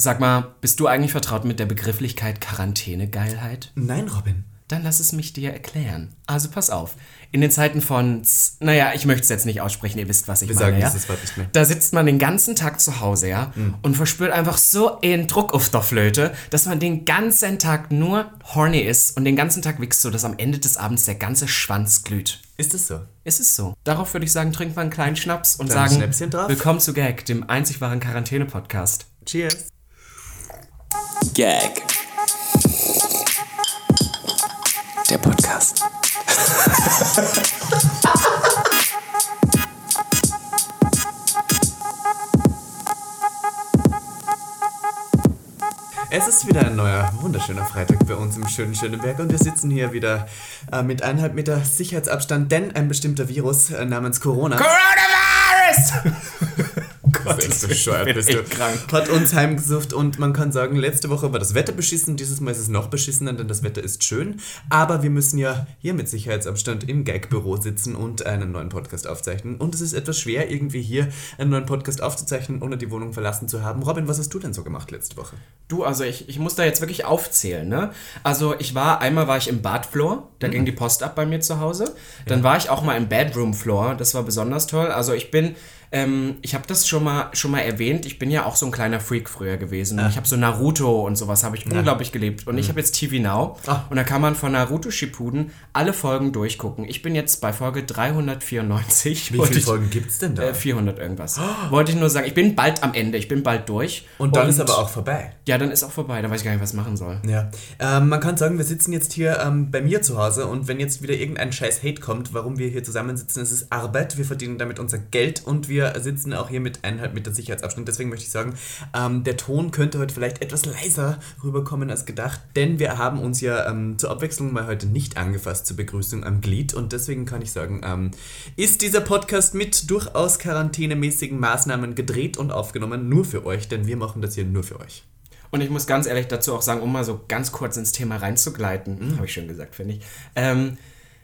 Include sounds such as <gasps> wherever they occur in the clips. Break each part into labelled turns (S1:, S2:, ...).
S1: Sag mal, bist du eigentlich vertraut mit der Begrifflichkeit Quarantäne-Geilheit?
S2: Nein, Robin.
S1: Dann lass es mich dir erklären. Also pass auf. In den Zeiten von, naja, ich möchte es jetzt nicht aussprechen, ihr wisst, was ich
S2: Wir
S1: meine,
S2: sagen
S1: ja?
S2: dieses Wort nicht mehr.
S1: Da sitzt man den ganzen Tag zu Hause, ja, und verspürt einfach so einen Druck auf der Flöte, dass man den ganzen Tag nur horny ist und den ganzen Tag wichst, so dass am Ende des Abends der ganze Schwanz glüht.
S2: Ist es so?
S1: Ist es so? Darauf würde ich sagen, trinkt man einen kleinen Schnaps und
S2: Kleines
S1: sagen, willkommen zu Gag, dem einzig wahren Quarantäne-Podcast.
S2: Cheers.
S3: Gag. Der Podcast. <laughs>
S2: Es ist wieder ein neuer, wunderschöner Freitag bei uns im schönen Schöneberg und wir sitzen hier wieder äh, mit eineinhalb Meter Sicherheitsabstand, denn ein bestimmter Virus äh, namens Corona.
S1: Coronavirus! <laughs>
S2: Gott, ist bescheuert,
S1: bin
S2: bist du.
S1: echt krank.
S2: Hat uns heimgesucht und man kann sagen, letzte Woche war das Wetter beschissen, dieses Mal ist es noch beschissener, denn das Wetter ist schön. Aber wir müssen ja hier mit Sicherheitsabstand im Gag-Büro sitzen und einen neuen Podcast aufzeichnen. Und es ist etwas schwer, irgendwie hier einen neuen Podcast aufzuzeichnen, ohne die Wohnung verlassen zu haben. Robin, was hast du denn so gemacht letzte Woche?
S1: Du, also ich, ich muss da jetzt wirklich aufzählen, ne? Also ich war, einmal war ich im Badfloor, da ging die Post ab bei mir zu Hause. Dann war ich auch mal im Bedroom-Floor, das war besonders toll. Also ich bin, ähm, ich habe das schon mal, schon mal erwähnt, ich bin ja auch so ein kleiner Freak früher gewesen. Und Ich habe so Naruto und sowas, habe ich unglaublich geliebt. Und ich habe jetzt TV Now
S2: Ah.
S1: und da kann man von Naruto Shippuden alle Folgen durchgucken. Ich bin jetzt bei Folge 394.
S2: Wie viele
S1: ich-
S2: Folgen gibt es denn da?
S1: Äh, 400 irgendwas. Wollte ich nur sagen, ich bin bald am Ende, ich bin bald durch.
S2: und dann ist aber auch vorbei.
S1: Ja, dann ist auch vorbei, da weiß ich gar nicht, was ich machen soll.
S2: Ja, ähm, man kann sagen, wir sitzen jetzt hier ähm, bei mir zu Hause und wenn jetzt wieder irgendein scheiß Hate kommt, warum wir hier zusammensitzen, es ist Arbeit, wir verdienen damit unser Geld und wir sitzen auch hier mit eineinhalb Meter Sicherheitsabstand. Deswegen möchte ich sagen, ähm, der Ton könnte heute vielleicht etwas leiser rüberkommen als gedacht, denn wir haben uns ja ähm, zur Abwechslung mal heute nicht angefasst zur Begrüßung am Glied und deswegen kann ich sagen, ähm, ist dieser Podcast mit durchaus quarantänemäßigen Maßnahmen gedreht und aufgenommen, nur für euch, denn wir machen das hier nur für euch.
S1: Und ich muss ganz ehrlich dazu auch sagen, um mal so ganz kurz ins Thema reinzugleiten, habe ich schon gesagt, finde ich. Ähm,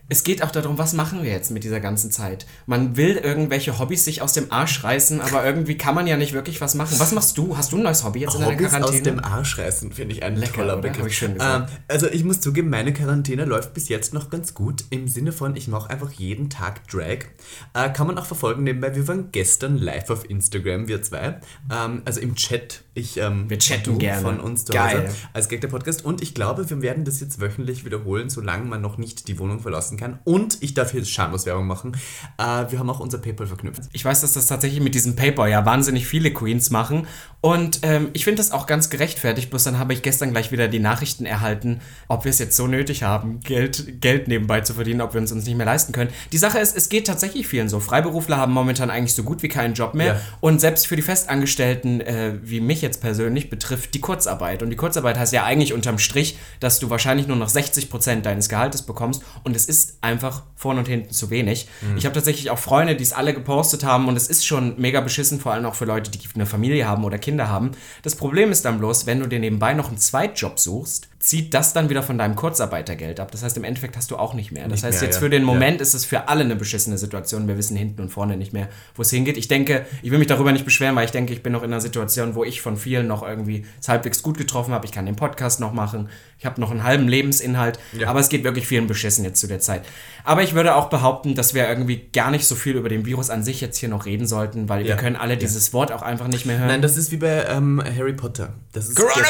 S1: es geht auch darum, was machen wir jetzt mit dieser ganzen Zeit? Man will irgendwelche Hobbys sich aus dem Arsch reißen, aber irgendwie kann man ja nicht wirklich was machen. Was machst du? Hast du ein neues Hobby jetzt in deiner Quarantäne?
S2: aus dem Arsch reißen, finde ich ein
S1: Lecker,
S2: toller? Begriff.
S1: Ich schön gesagt.
S2: Ähm, also ich muss zugeben, meine Quarantäne läuft bis jetzt noch ganz gut. Im Sinne von, ich mache einfach jeden Tag Drag. Äh, kann man auch verfolgen nebenbei. Wir waren gestern live auf Instagram, wir zwei. Ähm, also im Chat. Ich, ähm,
S1: Wir chatten gerne.
S2: von uns zu
S1: Geil.
S2: Hause als Gag der Podcast. Und ich glaube, wir werden das jetzt wöchentlich wiederholen, solange man noch nicht die Wohnung verlassen kann. Und ich darf hier schamlos Werbung machen. Äh, wir haben auch unser PayPal verknüpft.
S1: Ich weiß, dass das tatsächlich mit diesem Paper ja wahnsinnig viele Queens machen. Und ähm, ich finde das auch ganz gerechtfertigt. Bloß dann habe ich gestern gleich wieder die Nachrichten erhalten, ob wir es jetzt so nötig haben, Geld, Geld nebenbei zu verdienen, ob wir uns uns nicht mehr leisten können. Die Sache ist, es geht tatsächlich vielen so. Freiberufler haben momentan eigentlich so gut wie keinen Job mehr.
S2: Ja.
S1: Und selbst für die Festangestellten, äh, wie mich jetzt persönlich betrifft, die Kurzarbeit. Und die Kurzarbeit heißt ja eigentlich unterm Strich, dass du wahrscheinlich nur noch 60% deines Gehaltes bekommst. Und es ist einfach vorne und hinten zu wenig. Ich habe tatsächlich auch Freunde, die es alle gepostet haben. Und es ist schon mega beschissen, vor allem auch für Leute, die eine Familie haben oder Kinder haben. Das Problem ist dann bloß, wenn du dir nebenbei noch einen Zweitjob suchst, zieht das dann wieder von deinem Kurzarbeitergeld ab. Das heißt, im Endeffekt hast du auch nicht mehr. Das
S2: Nicht
S1: heißt,
S2: mehr,
S1: jetzt
S2: ja.
S1: für den
S2: Ja.
S1: Moment ist es für alle eine beschissene Situation. Wir wissen hinten und vorne nicht mehr, wo es hingeht. Ich denke, ich will mich darüber nicht beschweren, weil ich denke, ich bin noch in einer Situation, wo ich von vielen noch irgendwie es halbwegs gut getroffen habe. Ich kann den Podcast noch machen. Ich habe noch einen halben Lebensinhalt.
S2: Ja.
S1: Aber es geht wirklich vielen beschissen jetzt zu der Zeit. Aber ich würde auch behaupten, dass wir irgendwie gar nicht so viel über den Virus an sich jetzt hier noch reden sollten, weil wir
S2: Ja.
S1: können alle dieses Wort auch einfach nicht mehr hören.
S2: Nein, das ist wie bei ähm, Harry Potter. Das ist
S1: Coronavirus!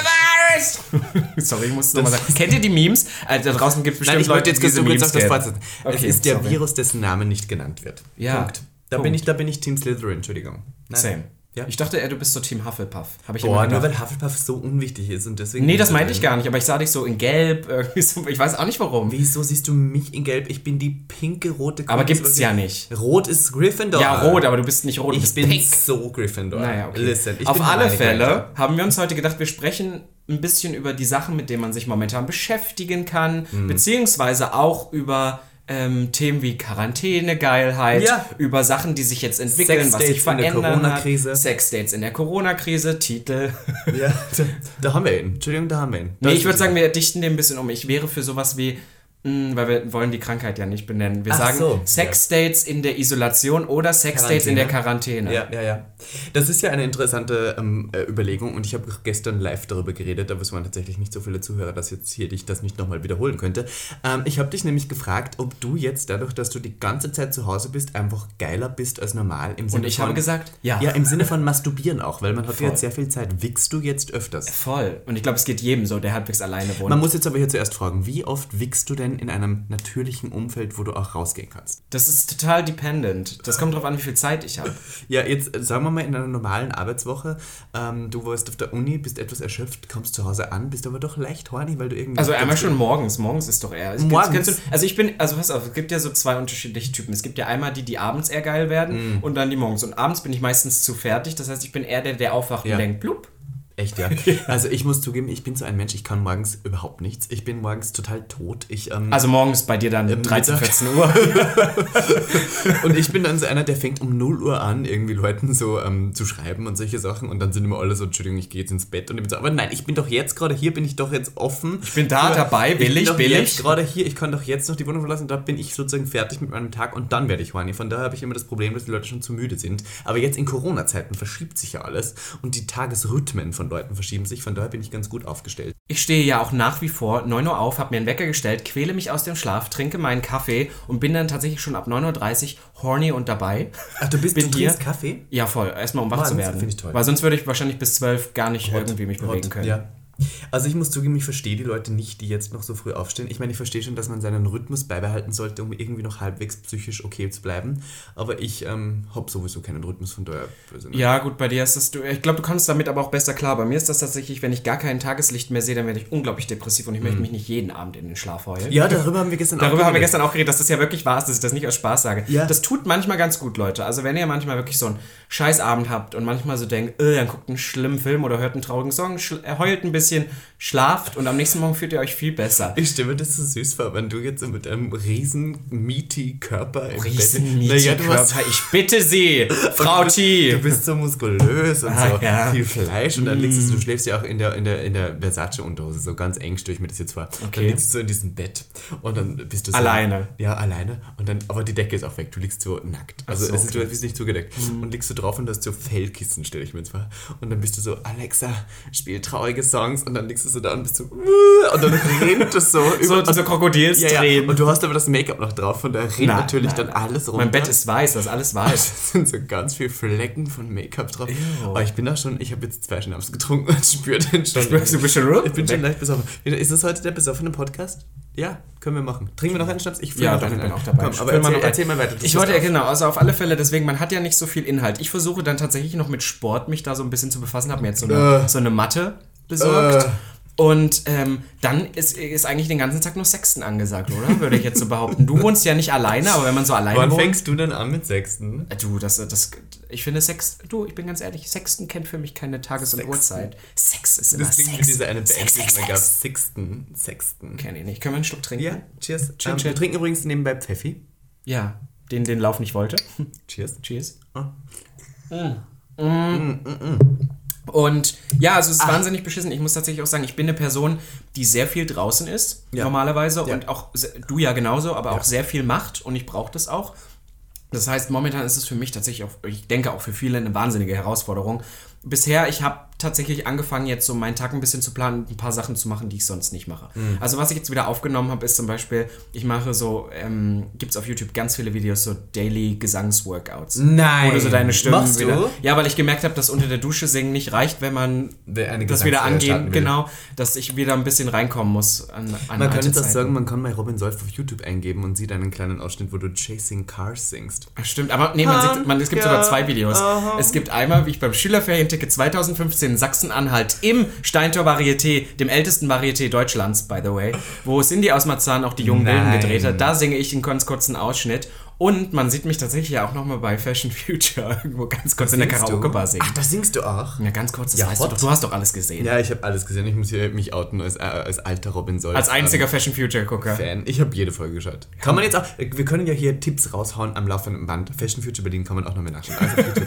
S1: <laughs> Sorry, ich muss es nochmal sagen. Kennt ihr die Memes? Also, da draußen gibt es bestimmt
S2: Nein, ich wollte jetzt
S1: diese Memes
S2: auf das. Fortsetzen. es
S1: Okay,
S2: ist der
S1: sorry.
S2: Virus, dessen Name nicht genannt wird.
S1: Ja.
S2: Punkt. Da,
S1: Punkt.
S2: Bin ich, da bin ich Team Slytherin, Entschuldigung. Nein.
S1: Same.
S2: Ja.
S1: Ich dachte, ey, du bist so Team Hufflepuff. Habe ich
S2: Boah,
S1: immer
S2: nur weil Hufflepuff so unwichtig ist und deswegen.
S1: Nee, das
S2: da
S1: meinte ich gar nicht, aber ich sah dich so in Gelb, <laughs> irgendwie so, ich weiß auch nicht warum.
S2: Wieso siehst du mich in Gelb? Ich bin die pinke, rote
S1: Aber
S2: Königswürfel.
S1: gibt's ja nicht.
S2: Rot ist Gryffindor.
S1: Ja, rot, aber du bist nicht rot,
S2: Ich
S1: bist
S2: bin
S1: pink.
S2: so Gryffindor.
S1: Naja, okay.
S2: Listen, ich
S1: Auf
S2: bin
S1: alle Fälle
S2: Granger.
S1: haben wir uns heute gedacht, wir sprechen ein bisschen über die Sachen, mit denen man sich momentan beschäftigen kann,
S2: Mhm.
S1: beziehungsweise auch über ähm, Themen wie Quarantäne-Geilheit,
S2: Ja.
S1: über Sachen, die sich jetzt entwickeln, was
S2: Sexdates
S1: sich
S2: in der
S1: verändern
S2: Corona-Krise.
S1: hat. Sexdates in der Corona-Krise, Titel.
S2: Ja, da, da haben wir ihn. Entschuldigung, da haben wir ihn. Da
S1: Nee, ich würde sagen, wir dichten den ein bisschen um. Ich wäre für sowas wie Weil wir wollen die Krankheit ja nicht benennen. Wir
S2: Ach
S1: sagen
S2: so,
S1: Sexdates in der Isolation oder Sexdates in der Quarantäne.
S2: Ja, ja, ja. Das ist ja eine interessante ähm, äh, Überlegung und ich habe gestern live darüber geredet, aber es waren tatsächlich nicht so viele Zuhörer, dass jetzt hier dich das nicht nochmal wiederholen könnte. Ähm, ich habe dich nämlich gefragt, ob du jetzt dadurch, dass du die ganze Zeit zu Hause bist, einfach geiler bist als normal im Sinne
S1: ich
S2: von,
S1: habe gesagt, ja.
S2: Ja, im Sinne von masturbieren auch, weil man hat
S1: Voll.
S2: jetzt sehr viel Zeit. Wickst du jetzt öfters?
S1: Voll. Und ich glaube, es geht jedem so, der halbwegs alleine wohnt.
S2: Man muss jetzt aber hier zuerst fragen, wie oft wickst du denn in einem natürlichen Umfeld, wo du auch rausgehen kannst?
S1: das ist total dependent. Das kommt drauf an, wie viel Zeit ich habe.
S2: Ja, jetzt äh, sagen wir mal in einer normalen Arbeitswoche, ähm, du warst auf der Uni, bist etwas erschöpft, kommst zu Hause an, bist aber doch leicht horny, weil du irgendwie...
S1: Also einmal schon morgens. Morgens ist doch eher. Es gibt-
S2: Morgens?
S1: kennst du, also ich bin, also pass auf, es gibt ja so zwei unterschiedliche Typen. Es gibt ja einmal die, die abends eher geil werden
S2: Mhm.
S1: und dann die morgens. Und abends bin ich meistens zu fertig. Das heißt, ich bin eher der, der aufwacht
S2: Ja.
S1: und denkt, blub.
S2: Echt, <laughs> ja. Also ich muss zugeben, ich bin so ein Mensch, ich kann morgens überhaupt nichts. Ich bin morgens total tot. Ich, ähm,
S1: Also morgens bei dir dann 13,
S2: Mittag.
S1: 14 Uhr. <laughs>
S2: und ich bin dann so einer, der fängt um 0 Uhr an, irgendwie Leuten so ähm, zu schreiben und solche Sachen. Und dann sind immer alle so, Entschuldigung, ich gehe jetzt ins Bett. Und ich bin so, aber nein, ich bin doch jetzt gerade hier, bin ich doch jetzt offen. Ich
S1: bin da, dabei, billig,
S2: bin doch
S1: billig.
S2: jetzt gerade hier, ich kann doch jetzt noch die Wohnung verlassen. Da bin ich sozusagen fertig mit meinem Tag und dann werde ich horny. Von daher habe ich immer das Problem, dass die Leute schon zu müde sind. Aber jetzt in Corona-Zeiten verschiebt sich ja alles und die Tagesrhythmen von Leuten verschieben sich. Von daher bin ich ganz gut aufgestellt.
S1: Ich stehe ja auch nach wie vor 9 Uhr auf, habe mir einen Wecker gestellt, quäle mich aus dem Schlaf, trinke meinen Kaffee und bin dann tatsächlich schon ab 9.30 Uhr horny und dabei.
S2: Ach, du bist,
S1: Bin
S2: du
S1: hier.
S2: trinkst Kaffee?
S1: Ja, voll. Erstmal um wach
S2: Mann,
S1: zu werden.
S2: find ich toll.
S1: Weil sonst würde ich wahrscheinlich bis 12 gar nicht irgendwie mich bewegen können.
S2: Ja. Also ich muss zugeben, ich verstehe die Leute nicht, die jetzt noch so früh aufstehen. Ich meine, ich verstehe schon, dass man seinen Rhythmus beibehalten sollte, um irgendwie noch halbwegs psychisch okay zu bleiben. Aber ich ähm, habe sowieso keinen Rhythmus, von daher...
S1: Ja, gut, bei dir ist das, du, ich glaube, du kommst damit aber auch besser klar. Bei mir ist das tatsächlich, wenn ich gar kein Tageslicht mehr sehe, dann werde ich unglaublich depressiv und ich möchte mich nicht jeden Abend in den Schlaf heulen.
S2: Mhm. Ja, darüber haben wir gestern
S1: Darüber haben wir
S2: geredet.
S1: gestern auch geredet, dass das ja wirklich wahr ist, dass ich das nicht aus Spaß sage.
S2: Ja.
S1: Das tut manchmal ganz gut, Leute. Also wenn ihr manchmal wirklich so einen Scheißabend habt und manchmal so denkt, äh, dann guckt einen schlimmen Film oder hört einen traurigen Song, äh, heult ein bisschen, schlaft und am nächsten Morgen fühlt ihr euch viel besser.
S2: Ich mir das so süß vor, wenn du jetzt so mit einem riesen meaty Körper im
S1: Riesen
S2: Bett... Du hast
S1: Körper, ich bitte Sie, <laughs> Frau T.
S2: Du bist so muskulös und
S1: Ah,
S2: so
S1: ja.
S2: viel Fleisch und dann liegst du, du schläfst ja auch in der, in der, in der Versace-Unterhose, so ganz eng stelle ich mir das jetzt vor. Dann
S1: Okay.
S2: liegst du so in diesem Bett und dann bist du so...
S1: Alleine.
S2: Ja, alleine. Und dann, aber die Decke ist auch weg, du liegst so nackt. Also
S1: so,
S2: es ist,
S1: okay. Mhm.
S2: du bist nicht zugedeckt. Und liegst du drauf und hast so Fellkissen, stelle ich mir jetzt vor. Und dann bist du so, Alexa, spiel traurige Songs und dann liegst du so da und bist so... Und dann rinnt es so... <laughs>
S1: So,
S2: über-
S1: so Krokodilstränen.
S2: ja, ja. Und du hast aber das Make-up noch drauf, von daher rinnt
S1: Nein,
S2: natürlich
S1: nein,
S2: dann alles runter.
S1: Mein Bett ist weiß, das ist alles <laughs> weiß.
S2: Es sind so ganz viele Flecken von Make-up drauf. Aber ich bin da schon, ich habe jetzt zwei Schnaps getrunken und spüre den schon.
S1: Spürst du ein bisschen
S2: Ich bin schon leicht besoffen. Ist das heute der besoffene Podcast? Ja, können wir machen. Trinken wir noch einen Schnaps? Ich
S1: Ja,
S2: noch
S1: doch, ich
S2: einen
S1: bin
S2: ein.
S1: auch dabei.
S2: Komm, aber erzähl,
S1: noch
S2: erzähl mal weiter.
S1: Ich wollte ja genau, also auf alle Fälle, deswegen, man hat ja nicht so viel Inhalt. Ich versuche dann tatsächlich noch mit Sport mich da so ein bisschen zu befassen, habe mir jetzt so eine,
S2: Äh.
S1: so eine Matte besorgt.
S2: Äh.
S1: Und ähm, dann ist, ist eigentlich den ganzen Tag nur Sexten angesagt, oder? Würde ich jetzt so behaupten. Du wohnst ja nicht alleine, aber wenn man so alleine
S2: Wann
S1: wohnt.
S2: fängst du denn an mit Sechsten?
S1: Äh, Du, das, das, ich finde Sex, du, ich bin ganz ehrlich, Sexten kennt für mich keine Tages- und
S2: Sexten.
S1: Uhrzeit. Sex ist immer
S2: Das
S1: Sex.
S2: diese eine Band,
S1: Sex, Sex,
S2: mal gab.
S1: Sex.
S2: Sixten. Sexten.
S1: Kenn ich nicht. Können wir einen Schluck trinken?
S2: Ja, cheers.
S1: Chin,
S2: ähm,
S1: chin.
S2: Wir trinken übrigens nebenbei Pfeffi.
S1: Ja, den den Lauf nicht wollte.
S2: Cheers.
S1: Cheers.
S2: Ah.
S1: Und ja, also es ist wahnsinnig beschissen. Ich muss tatsächlich auch sagen, ich bin eine Person, die sehr viel draußen ist,
S2: Ja.
S1: normalerweise.
S2: Ja.
S1: Und auch, du ja genauso, aber
S2: Ja.
S1: auch sehr viel macht und ich brauche das auch. Das heißt, momentan ist es für mich tatsächlich auch, ich denke auch für viele eine wahnsinnige Herausforderung. Bisher, ich habe tatsächlich angefangen, jetzt so meinen Tag ein bisschen zu planen und ein paar Sachen zu machen, die ich sonst nicht mache.
S2: Mhm.
S1: Also was ich jetzt wieder aufgenommen habe, ist zum Beispiel, ich mache so, ähm, gibt es auf YouTube ganz viele Videos, so Daily Gesangsworkouts.
S2: Nein.
S1: Du so deine Stimmen
S2: Machst du?
S1: wieder. Ja, weil ich gemerkt habe, dass unter der Dusche singen nicht reicht, wenn man das wieder angehen, genau, dass ich wieder ein bisschen reinkommen muss an, an
S2: Man auch
S1: Zeiten.
S2: sagen, man kann mal Robin Solf auf YouTube eingeben und sieht einen kleinen Ausschnitt, wo du Chasing Cars singst.
S1: Stimmt, aber nee, man sieht, man, es gibt
S2: Ja,
S1: sogar zwei Videos.
S2: aha.
S1: Es gibt einmal, wie ich beim Schülerferienticket 2015 in Sachsen-Anhalt im Steintor Varieté, dem ältesten Varieté Deutschlands, by the way, wo Cindy aus Marzahn auch die jungen Wilden gedreht hat. Da singe ich einen ganz kurzen Ausschnitt. Und man sieht mich tatsächlich ja auch nochmal bei Fashion Future <laughs> irgendwo ganz kurz in der? Karaoke-Bar singen.
S2: Ach, da singst du auch?
S1: Ja, ganz kurz, das
S2: Ja,
S1: weißt
S2: hot.
S1: du doch. Du hast doch alles gesehen.
S2: Ja, ich habe alles gesehen. Ich muss hier mich outen als, äh, als alter Robin Solf.
S1: Als einziger
S2: ähm,
S1: Fashion Future-Gucker.
S2: Fan. Ich habe jede Folge geschaut. Kann man jetzt auch, wir können ja hier Tipps raushauen am laufenden Band. Fashion Future Berlin kann man auch noch mehr nachschauen. Also.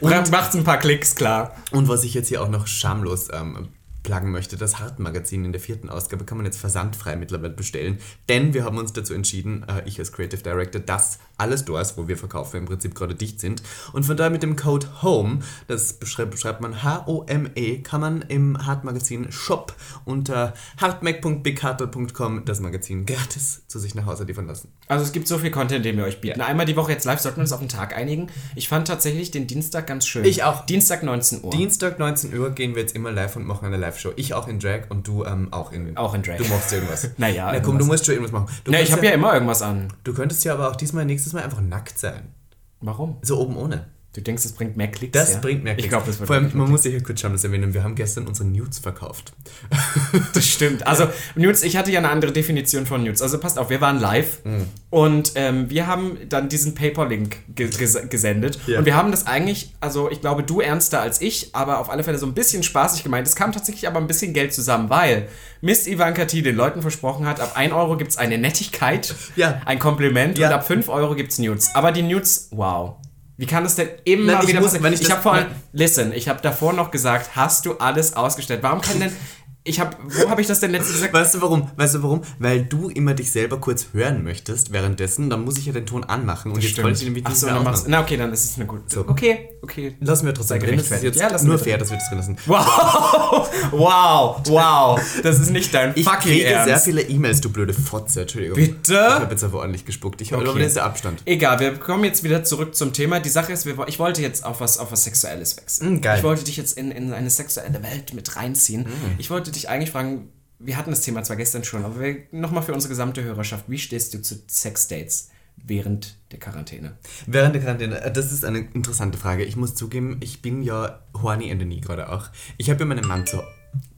S2: <laughs>
S1: Und macht's ein paar Klicks, klar.
S2: Und was ich jetzt hier auch noch schamlos ähm, pluggen möchte, das Hart-Magazin in der vierten Ausgabe kann man jetzt versandfrei mittlerweile bestellen, denn wir haben uns dazu entschieden, äh, ich als Creative Director, dass alle Stores, wo wir verkaufen, im Prinzip gerade dicht sind. Und von daher mit dem Code HOME, das beschreibt, beschreibt man H-O-M-E, kann man im Hart-Magazin Shop unter hartmac.bighartel.com das Magazin gratis zu sich nach Hause liefern lassen.
S1: Also es gibt so viel Content, den wir euch bieten. Einmal die Woche jetzt live, sollten wir uns auf den Tag einigen. Ich fand tatsächlich den Dienstag ganz schön.
S2: Ich auch.
S1: Dienstag 19 Uhr.
S2: Dienstag 19 Uhr gehen wir jetzt immer live und machen eine Live-Show. Ich auch in Drag und du ähm, auch in
S1: Auch in Drag.
S2: Du machst irgendwas. <laughs>
S1: Naja,
S2: Na komm,
S1: irgendwas.
S2: du musst schon irgendwas machen. Du
S1: Na, ich habe ja immer irgendwas an.
S2: Du könntest ja aber auch diesmal nächstes Mal einfach nackt sein.
S1: Warum?
S2: So oben ohne.
S1: Du denkst, das bringt mehr Klicks?
S2: Das
S1: ja?
S2: bringt mehr
S1: Ich glaube, das wird
S2: Vor allem, man muss ja hier kurz schamlos erwähnen, wir haben gestern unsere Nudes verkauft. <laughs>
S1: Das stimmt. Also, Nudes, ich hatte ja eine andere Definition von Nudes. Also, passt auf, wir waren live
S2: Mhm.
S1: und ähm, wir haben dann diesen Paper-Link ge ges gesendet.
S2: Ja.
S1: Und wir haben das eigentlich, also ich glaube, du ernster als ich, aber auf alle Fälle so ein bisschen spaßig gemeint. Es kam tatsächlich aber ein bisschen Geld zusammen, weil Miss Ivanka T den Leuten versprochen hat, ab 1 Euro gibt es eine Nettigkeit,
S2: Ja.
S1: ein Kompliment und ab 5 Euro gibt es Nudes. Aber die Nudes, wow. Wie kann das denn immer
S2: Nein,
S1: wieder
S2: muss-
S1: passieren?
S2: wenn ich
S1: Ich, habe vor allem, listen, ich habe davor noch gesagt, hast du alles ausgestellt? Warum kann denn, <laughs> ich habe, wo habe ich das denn letztens gesagt?
S2: Weißt du warum? Weißt du warum? Weil du immer dich selber kurz hören möchtest währenddessen, dann muss ich ja den Ton anmachen und jetzt wollte ich nämlich
S1: Ach so, dann machst, na okay, dann ist es eine gute.
S2: So.
S1: Okay, okay.
S2: Lassen wir trotzdem drin. Das ist jetzt
S1: Ja,
S2: nur fair, dass wir das drin lassen.
S1: Wow, <laughs> wow, wow. Das ist nicht dein
S2: Ich
S1: fucking
S2: kriege sehr
S1: Ernst.
S2: viele E-Mails, du blöde Fotze. Entschuldigung.
S1: Bitte?
S2: Ich habe jetzt aber ordentlich gespuckt. Ich
S1: Okay.
S2: glaube, das ist der Abstand.
S1: Egal, wir kommen jetzt wieder zurück zum Thema. Die Sache ist, wir, ich wollte jetzt auf was, auf was Sexuelles wechseln.
S2: Mm, geil.
S1: Ich wollte dich jetzt in, in eine sexuelle Welt mit reinziehen.
S2: Mm.
S1: Ich wollte dich eigentlich fragen, wir hatten das Thema zwar gestern schon, aber nochmal für unsere gesamte Hörerschaft, wie stehst du zu Sexdates während der Quarantäne?
S2: Während der Quarantäne, äh, das ist eine interessante Frage. Ich muss zugeben, ich bin ja horny in the knee gerade auch. Ich habe ja meinen Mann zu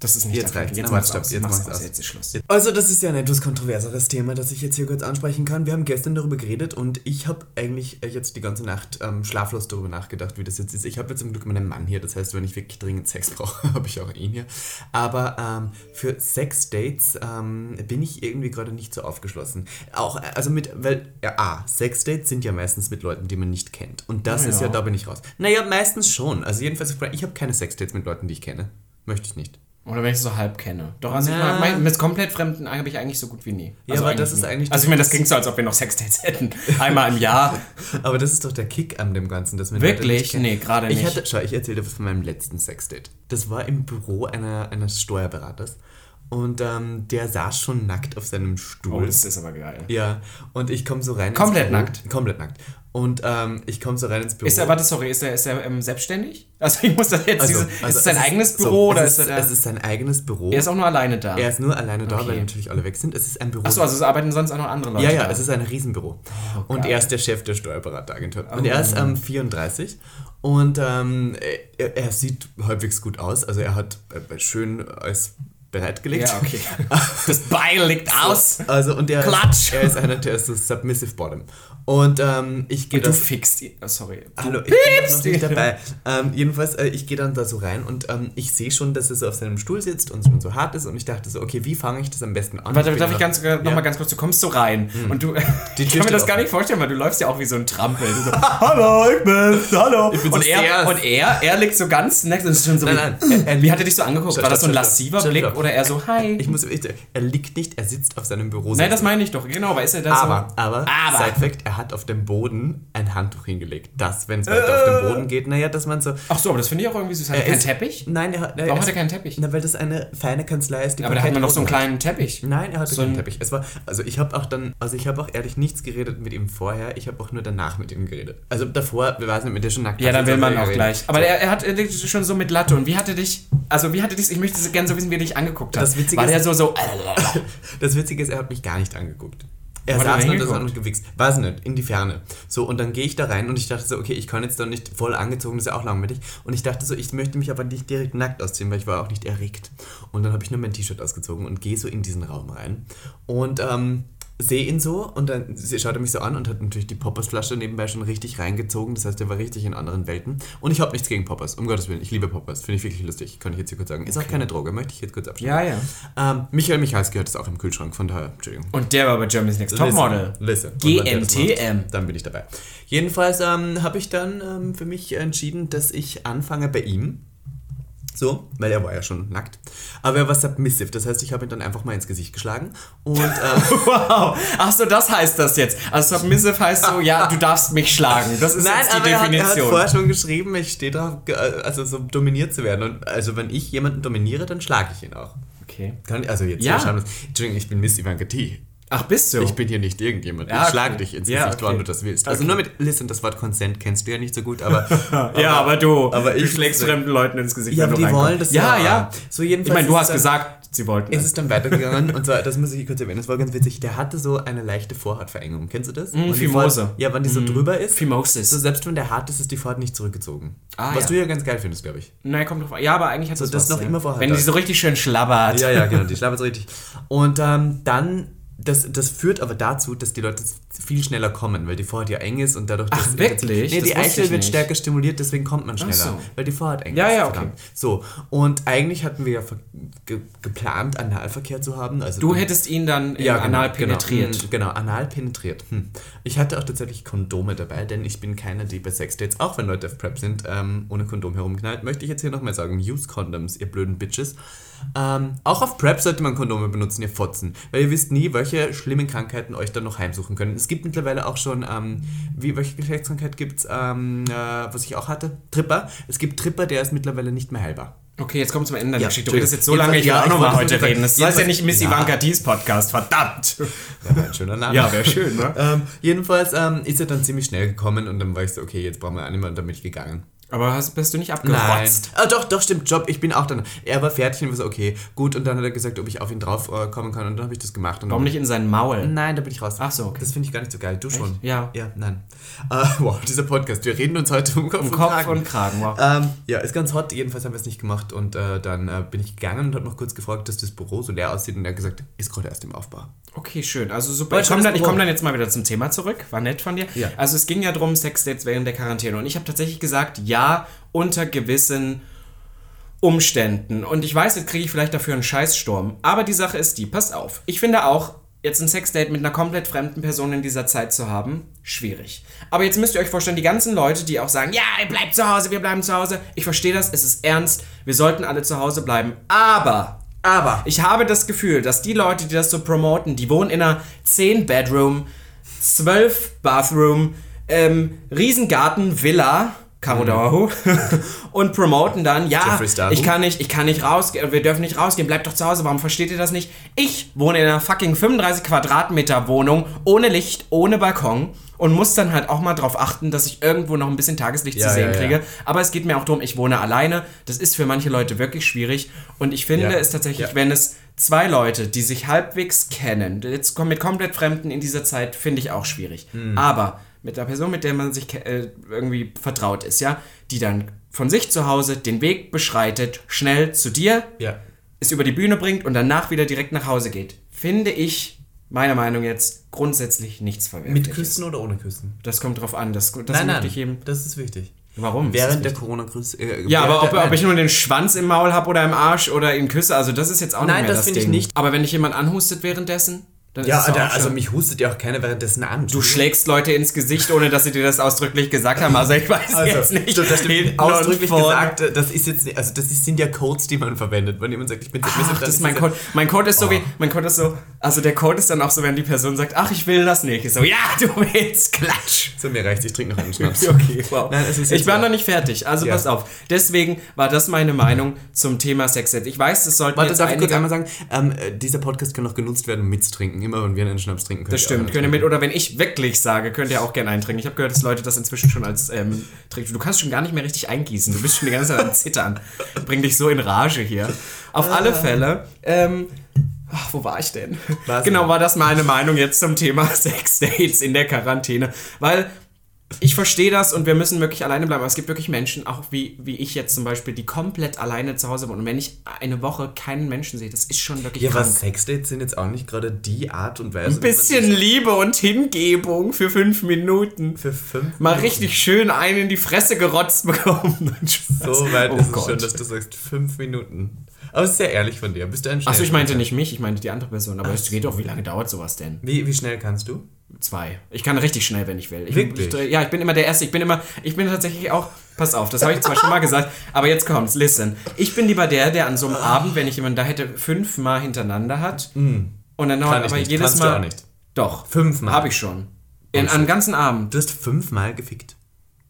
S1: Das ist nicht
S2: Jetzt
S1: dein
S2: reicht's.
S1: Jetzt mach's
S2: stopp, jetzt
S1: Mach's aus. Jetzt ist Schluss.
S2: Also das ist ja ein etwas kontroverseres Thema, das ich jetzt hier kurz ansprechen kann. Wir haben gestern darüber geredet und ich habe eigentlich äh, jetzt die ganze Nacht ähm, schlaflos darüber nachgedacht, wie das jetzt ist. Ich habe jetzt zum Glück meinen Mann hier, das heißt, wenn ich wirklich dringend Sex brauche, <laughs> habe ich auch ihn hier. Aber ähm, für Sexdates ähm, bin ich irgendwie gerade nicht so aufgeschlossen. Auch, äh, also mit, weil, ja, A, Sexdates sind ja meistens mit Leuten, die man nicht kennt. Und das
S1: Na
S2: ist ja, da bin ich raus. Naja, meistens schon. Also jedenfalls, ich habe keine Sexdates mit Leuten, die ich kenne. Möchte ich nicht.
S1: Oder wenn ich es so halb kenne. Doch, also ich
S2: Na.
S1: mein, mein, mit komplett Fremden habe ich eigentlich so gut wie nie.
S2: Ja,
S1: also
S2: aber das ist eigentlich
S1: Also ich meine, das klingt so, als ob wir noch Sexdates hätten. Einmal im Jahr. <laughs>
S2: Aber das ist doch der Kick an dem Ganzen, dass man
S1: Wirklich? Nee, gerade
S2: Ich
S1: nicht.
S2: hatte, schau, ich erzähle dir was von meinem letzten Sexdate. Das war im Büro einer, eines Steuerberaters und ähm, der saß schon nackt auf seinem Stuhl.
S1: Oh, das ist aber geil.
S2: ja, und ich komme so rein.
S1: Komplett
S2: ins Büro,
S1: nackt?
S2: Komplett nackt. Und ähm, ich komme so rein ins Büro.
S1: Ist er, warte, sorry, ist er, ist er ähm, selbstständig? Also ich muss das jetzt,
S2: Also-
S1: diese,
S2: also
S1: ist es sein
S2: es
S1: eigenes
S2: so,
S1: Büro oder
S2: es
S1: ist er da?
S2: Es ist sein eigenes Büro.
S1: er ist auch nur alleine da.
S2: Er ist nur alleine da,
S1: Okay.
S2: weil natürlich alle weg sind. Es ist ein Büro.
S1: Achso, also es arbeiten sonst auch noch andere Leute
S2: Ja, ja,
S1: da.
S2: es ist ein Riesenbüro. und.
S1: Oh.
S2: er ist der Chef der Steuerberateragentur. Und er ist ähm, 34 und ähm, er, er sieht halbwegs gut aus. Also er hat äh, schön alles bereitgelegt.
S1: Ja, okay. <laughs> Das Beil liegt aus.
S2: Also und er
S1: Klatsch!
S2: er ist einer, der ist so Submissive Bottom. Und ähm, ich gehe
S1: Du fixst ihn. Oh, sorry. Du
S2: Hallo, ich bin noch nicht dabei. Ähm, jedenfalls, äh, ich gehe dann da so rein und ähm, ich sehe schon, dass er so auf seinem Stuhl sitzt und schon so hart ist und ich dachte so, okay, wie fange ich das am besten an?
S1: Warte,
S2: bin
S1: darf ich
S2: noch-
S1: ganz, noch
S2: Ja. Hm.
S1: mal ganz kurz, du kommst so rein und du, <laughs> ich kann mir das gar nicht vorstellen, weil du läufst ja auch wie so ein Trampel. So, <laughs> hallo, ich bin's, hallo.
S2: bin so
S1: und, er, und er, er liegt so ganz nackt und ist schon so,
S2: Nein,
S1: wie,
S2: nein, er- er
S1: wie hat er dich so angeguckt? War das so ein lassiver Blick. Oder eher so, hi?
S2: Ich muss, ich, er liegt nicht, er sitzt auf seinem Büro.
S1: Nein, das meine ich doch, genau, aber ist er da
S2: aber,
S1: so?
S2: aber,
S1: Aber.
S2: Side Fact, er hat auf dem Boden ein Handtuch hingelegt. Das, wenn es weiter auf dem Boden geht, naja, dass man so...
S1: Ach so, aber das finde ich auch irgendwie süß. Hat er
S2: Er
S1: keinen
S2: ist-
S1: Teppich?
S2: Nein, er hat...
S1: Warum hat
S2: ist-
S1: er keinen Teppich?
S2: Na, weil das eine feine Kanzlei ist, die
S1: Aber da hat man noch so einen
S2: hat.
S1: kleinen Teppich.
S2: Nein, er hatte
S1: So
S2: keinen
S1: ein-
S2: Teppich. Es war, also ich habe auch dann, also ich habe auch ehrlich nichts geredet mit ihm vorher, ich habe auch nur danach mit ihm geredet. Also davor, wir weiß nicht, mit der schon nackt
S1: Ja, dann will man auch
S2: reden.
S1: gleich. Aber er, er hat er liegt schon so mit Latte. Und wie hat er dich, also wie hat er dich, ich möchte gerne so wissen, wie er dich angeguckt hat.
S2: Das Witzige
S1: War der
S2: ist-
S1: so, so, <laughs>
S2: Das Witzige ist, er hat mich gar nicht angeguckt. Er
S1: hat
S2: saß nur da so
S1: hingeguckt?
S2: und gewichst. Weiß nicht, in die Ferne. So, und dann gehe ich da rein und ich dachte so, okay, ich kann jetzt da nicht voll angezogen, das ist ja auch langweilig. Und ich dachte so, ich möchte mich aber nicht direkt nackt ausziehen, weil ich war auch nicht erregt. Und dann habe ich nur mein T-Shirt ausgezogen und gehe so in diesen Raum rein. Und ähm, sehe ihn so und dann sie- schaut er mich so an und hat natürlich die Poppers-Flasche nebenbei schon richtig reingezogen. Das heißt, er war richtig in anderen Welten. Und ich habe nichts gegen Poppers, um Gottes Willen. Ich liebe Poppers, finde ich wirklich lustig, kann ich jetzt hier kurz sagen. Ist auch keine Droge, möchte ich jetzt kurz abschließen.
S1: ja, ja.
S2: Ähm, Michael Michalski hat es auch im Kühlschrank, von daher, Entschuldigung.
S1: Und der war bei Germany's Next Topmodel.
S2: Das
S1: GNTM.
S2: Dann bin ich dabei. Jedenfalls ähm, habe ich dann ähm, für mich entschieden, dass ich anfange bei ihm. So, weil er war ja schon nackt. Aber er war submissive, das heißt, ich habe ihn dann einfach mal ins Gesicht geschlagen. Und äh, <laughs>
S1: Wow. Ach so, das heißt das jetzt. Also submissive heißt so, ja, du darfst mich schlagen. Das ist jetzt die
S2: aber er hat, er hat
S1: Definition.
S2: vorher schon geschrieben, ich stehe darauf, ge- also so dominiert zu werden. Und also wenn ich jemanden dominiere, dann schlage ich ihn auch.
S1: okay.
S2: Kann, also jetzt
S1: Ja.
S2: Entschuldigung, ich bin Miss Ivanka T.
S1: Ach, bist du?
S2: Ich bin hier nicht irgendjemand.
S1: Ja,
S2: ich schlage
S1: okay.
S2: dich ins
S1: Ja,
S2: Gesicht,
S1: okay.
S2: wann du das willst. Also nur mit, listen, das Wort Consent kennst du ja nicht so gut, aber... <laughs>
S1: ja, aber du,
S2: aber
S1: du
S2: ich-
S1: schlägst fremden Leuten ins Gesicht,
S2: Ja,
S1: wenn
S2: aber
S1: du
S2: die wollen das
S1: ja.
S2: ja.
S1: Ja,
S2: So jedenfalls
S1: Ich meine, du hast
S2: dann-
S1: gesagt, sie wollten
S2: Es
S1: es.
S2: ist dann weitergegangen und zwar, das muss ich kurz erwähnen, das war ganz witzig. Der hatte so eine leichte Vorhautverengung. Kennst du das? Die
S1: Fimose.
S2: Vorhaut- Ja, wenn die so drüber ist.
S1: Phimosis.
S2: So, selbst wenn der hart ist, ist die Vorhaut nicht zurückgezogen.
S1: Ah,
S2: Was
S1: ja.
S2: du ja ganz geil findest, glaube ich.
S1: Nein, kommt drauf an. Ja, aber eigentlich hat
S2: So,
S1: das
S2: das
S1: was,
S2: noch
S1: ja.
S2: immer vorher
S1: Wenn die so richtig schön schlabbert.
S2: Ja, ja, genau, die schlafen so richtig. Und ähm, dann, das, das führt aber dazu, dass die Leute viel schneller kommen, weil die Vorhaut ja eng ist und dadurch...
S1: Ach,
S2: dass-
S1: wirklich?
S2: Nee,
S1: Das
S2: die Eichel
S1: ich
S2: wird stärker stimuliert, deswegen kommt man schneller,
S1: so.
S2: weil die Vorhaut eng
S1: Ja,
S2: ist.
S1: ja, okay.
S2: verdammt. So, und eigentlich hatten wir ja ge geplant, Analverkehr zu haben. Also
S1: Du hättest ihn dann im Anal penetriert.
S2: Genau, genau, anal penetriert. Hm. Ich hatte auch tatsächlich Kondome dabei, denn ich bin keiner, die bei Sexdates, auch wenn Leute auf Prep sind, ähm, ohne Kondom herumknallt, möchte ich jetzt hier nochmal sagen, use Condoms, ihr blöden Bitches. Ähm, auch auf Prep sollte man Kondome benutzen, ihr Fotzen, weil ihr wisst nie, welche schlimmen Krankheiten euch dann noch heimsuchen können. Es gibt mittlerweile auch schon, ähm, wie, welche Geschlechtskrankheit gibt es, ähm, äh, was ich auch hatte? Tripper. Es gibt Tripper, der ist mittlerweile nicht mehr heilbar.
S1: Okay, jetzt kommt zum Ende deiner
S2: Ja,
S1: Geschichte. Du redest jetzt so lange, ich will
S2: Ja,
S1: auch
S2: ich
S1: nochmal heute reden. Das heißt ja nicht Miss
S2: ja.
S1: Ivanka Dies Podcast, verdammt. <laughs>
S2: Ja, wäre ein schöner Name.
S1: Ja, wäre schön, ne?
S2: Ähm, jedenfalls ähm, ist er dann ziemlich schnell gekommen und dann war ich so, okay, jetzt brauchen wir einen und dann bin ich gegangen.
S1: Aber hast, bist du nicht
S2: Nein.
S1: abgerotzt?
S2: Ah, doch, doch, stimmt, Job. Ich bin auch dann. Er war fertig und war so, okay, gut. Und dann hat er gesagt, ob ich auf ihn drauf äh, kommen kann. Und dann habe ich das gemacht. Und
S1: Warum nicht in sein Maul?
S2: Nein, da bin ich raus.
S1: Ach so, okay.
S2: Das finde ich gar nicht so geil. Du schon.
S1: Ja.
S2: Ja, nein. Äh, <laughs> wow, dieser Podcast. Wir reden uns heute um Kopf,
S1: Um
S2: und,
S1: Kopf
S2: Kragen.
S1: und Kragen, wow.
S2: Ähm, ja, ist ganz hot. Jedenfalls haben wir es nicht gemacht. Und äh, dann äh, bin ich gegangen und habe noch kurz gefragt, dass das Büro so leer aussieht. Und er hat gesagt, ist gerade erst im Aufbau.
S1: Okay, schön. Also super. Ich komme dann, ich komm dann jetzt mal wieder zum Thema zurück. War nett von dir.
S2: Ja.
S1: Also es ging ja darum, Sexdates während der Quarantäne. Und ich habe tatsächlich gesagt, ja, unter gewissen Umständen. Und ich weiß, jetzt kriege ich vielleicht dafür einen Scheißsturm. Aber die Sache ist die, passt auf. Ich finde auch, jetzt ein Sexdate mit einer komplett fremden Person in dieser Zeit zu haben, schwierig. Aber jetzt müsst ihr euch vorstellen, die ganzen Leute, die auch sagen, ja, ihr bleibt zu Hause, wir bleiben zu Hause. Ich verstehe das, es ist ernst, wir sollten alle zu Hause bleiben. Aber
S2: Aber.
S1: ich habe das Gefühl, dass die Leute, die das so promoten, die wohnen in einer 10-Bedroom, 12-Bathroom, ähm, Riesengarten, Villa, Caro Dahu, <laughs> und promoten dann, ja, ich kann nicht, ich kann nicht rausgehen, wir dürfen nicht rausgehen, bleibt doch zu Hause, warum versteht ihr das nicht? Ich wohne in einer fucking 35 Quadratmeter Wohnung, ohne Licht, ohne Balkon und muss dann halt auch mal drauf achten, dass ich irgendwo noch ein bisschen Tageslicht
S2: Ja,
S1: zu sehen
S2: ja, ja.
S1: kriege. Aber es geht mir auch darum, ich wohne alleine. Das ist für manche Leute wirklich schwierig. Und ich finde es tatsächlich, wenn es zwei Leute, die sich halbwegs kennen, jetzt kommen mit komplett Fremden in dieser Zeit, finde ich auch schwierig.
S2: Hm.
S1: Aber mit der Person, mit der man sich äh, irgendwie vertraut ist, ja, die dann von sich zu Hause den Weg beschreitet, schnell zu dir,
S2: Ja.
S1: es über die Bühne bringt und danach wieder direkt nach Hause geht, finde ich, meiner Meinung jetzt, grundsätzlich nichts verwerfliches.
S2: Mit Küssen oder ohne Küssen?
S1: Das kommt drauf an. Das, das
S2: nein, nein.
S1: ich eben.
S2: Das ist wichtig.
S1: Warum?
S2: Während
S1: das
S2: der? Corona-Grüße. Äh,
S1: Ja, aber ob, ob ich nur den Schwanz im Maul habe oder im Arsch oder ihn küsse, also das ist jetzt auch
S2: Nein,
S1: nicht mehr
S2: das
S1: das
S2: finde ich
S1: Ding.
S2: nicht.
S1: Aber wenn dich jemand anhustet währenddessen, dann
S2: Ja,
S1: auch
S2: also mich hustet ja auch keiner währenddessen an.
S1: Du schlägst Leute ins Gesicht, ohne dass sie dir das ausdrücklich gesagt haben. Also ich weiß jetzt nicht.
S2: Das stimmt, ausdrücklich gesagt, das ist jetzt, nicht- also das sind ja Codes, die man verwendet. Wenn jemand sagt, ich bin
S1: Ach, das ist mein Code. Mein Code ist so wie, mein Code ist so, also der Code ist dann auch so, wenn die Person sagt, ach, ich will das nicht. Ich so, ja, du willst, klatsch.
S2: So, mir reicht ich trinke noch einen Schnaps. <laughs>
S1: Okay, wow.
S2: Nein,
S1: ich war noch nicht fertig, also
S2: Ja.
S1: passt auf. Deswegen war das meine Meinung zum Thema Sex. Ich weiß, das sollten
S2: Warte,
S1: jetzt
S2: darf ich kurz einmal sagen, ähm, äh, dieser Podcast kann auch genutzt werden, um mitzutrinken. Immer wenn wir einen Schnaps trinken können.
S1: Das stimmt, könnt ihr mit, oder wenn ich wirklich sage, könnt ihr auch gerne eintrinken. Ich habe gehört, dass Leute das inzwischen schon als ähm, trinken. Du kannst schon gar nicht mehr richtig eingießen. Du bist schon die ganze Zeit am Zittern. <laughs> Bring dich so in Rage hier. Auf alle Fälle, ähm, ach, wo war ich denn?
S2: Was?
S1: Genau, war das meine Meinung jetzt zum Thema <laughs> Sex Dates in der Quarantäne. Weil ich verstehe das und wir müssen wirklich alleine bleiben. Aber es gibt wirklich Menschen, auch wie, wie ich jetzt zum Beispiel, die komplett alleine zu Hause wohnen. Und wenn ich eine Woche keinen Menschen sehe, das ist schon wirklich
S2: Ja,
S1: krank.
S2: was Sexdates sind jetzt auch nicht gerade die Art und Weise.
S1: Ein bisschen Liebe und Hingebung für fünf Minuten.
S2: für fünf.
S1: Mal richtig schön einen in die Fresse gerotzt bekommen. <laughs>
S2: So weit
S1: oh
S2: ist es
S1: Gott.
S2: schon, dass du sagst, fünf Minuten. Aber es ist sehr ehrlich von dir. Bist du ein
S1: Achso, ich meinte nicht mich, ich meinte die andere Person. Aber es geht doch, wie lange dauert sowas denn?
S2: Wie, wie schnell kannst du?
S1: Zwei. Ich kann richtig schnell, wenn ich will. Ich,
S2: Wirklich?
S1: Ich, ja, ich bin immer der Erste. Ich bin immer, ich bin tatsächlich auch, pass auf, das habe ich zwar schon mal gesagt, aber jetzt kommt's, listen. Ich bin lieber der, der an so einem Abend, wenn ich jemanden da hätte, fünfmal hintereinander hat. Und dann
S2: ich
S1: aber
S2: nicht.
S1: jedes
S2: Kannst du
S1: Mal.
S2: auch nicht.
S1: Doch.
S2: Fünfmal?
S1: Habe ich schon. In, an ganzen Abend.
S2: Du hast fünfmal gefickt.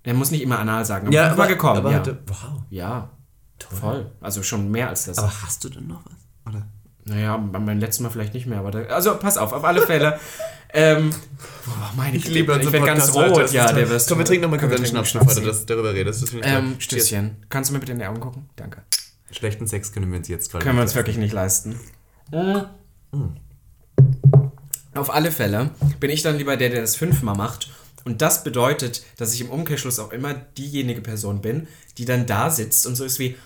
S1: Der muss nicht immer anal sagen, aber fünfmal gekommen.
S2: aber
S1: ja.
S2: hatte- wow.
S1: ja. Voll. Also schon mehr als das.
S2: Aber hast du denn noch was? Oder?
S1: Naja, beim letzten Mal vielleicht nicht mehr, aber da, also pass auf, auf alle Fälle. <laughs> ähm, boah, meine
S2: Ich liebe
S1: ich werde ganz rot. Ja, der wirst
S2: Komm, wir trinken nochmal
S1: trinken
S2: Schnaps, bevor du das darüber redest. Das ich
S1: Ähm. Stößchen. Kannst du mir bitte in die Augen gucken? Danke.
S2: Schlechten Sex können wir uns jetzt
S1: Können wir uns wirklich nicht leisten. Auf alle Fälle bin ich dann lieber der, der das fünfmal macht. Und das bedeutet, dass ich im Umkehrschluss auch immer diejenige Person bin, die dann da sitzt und so ist wie,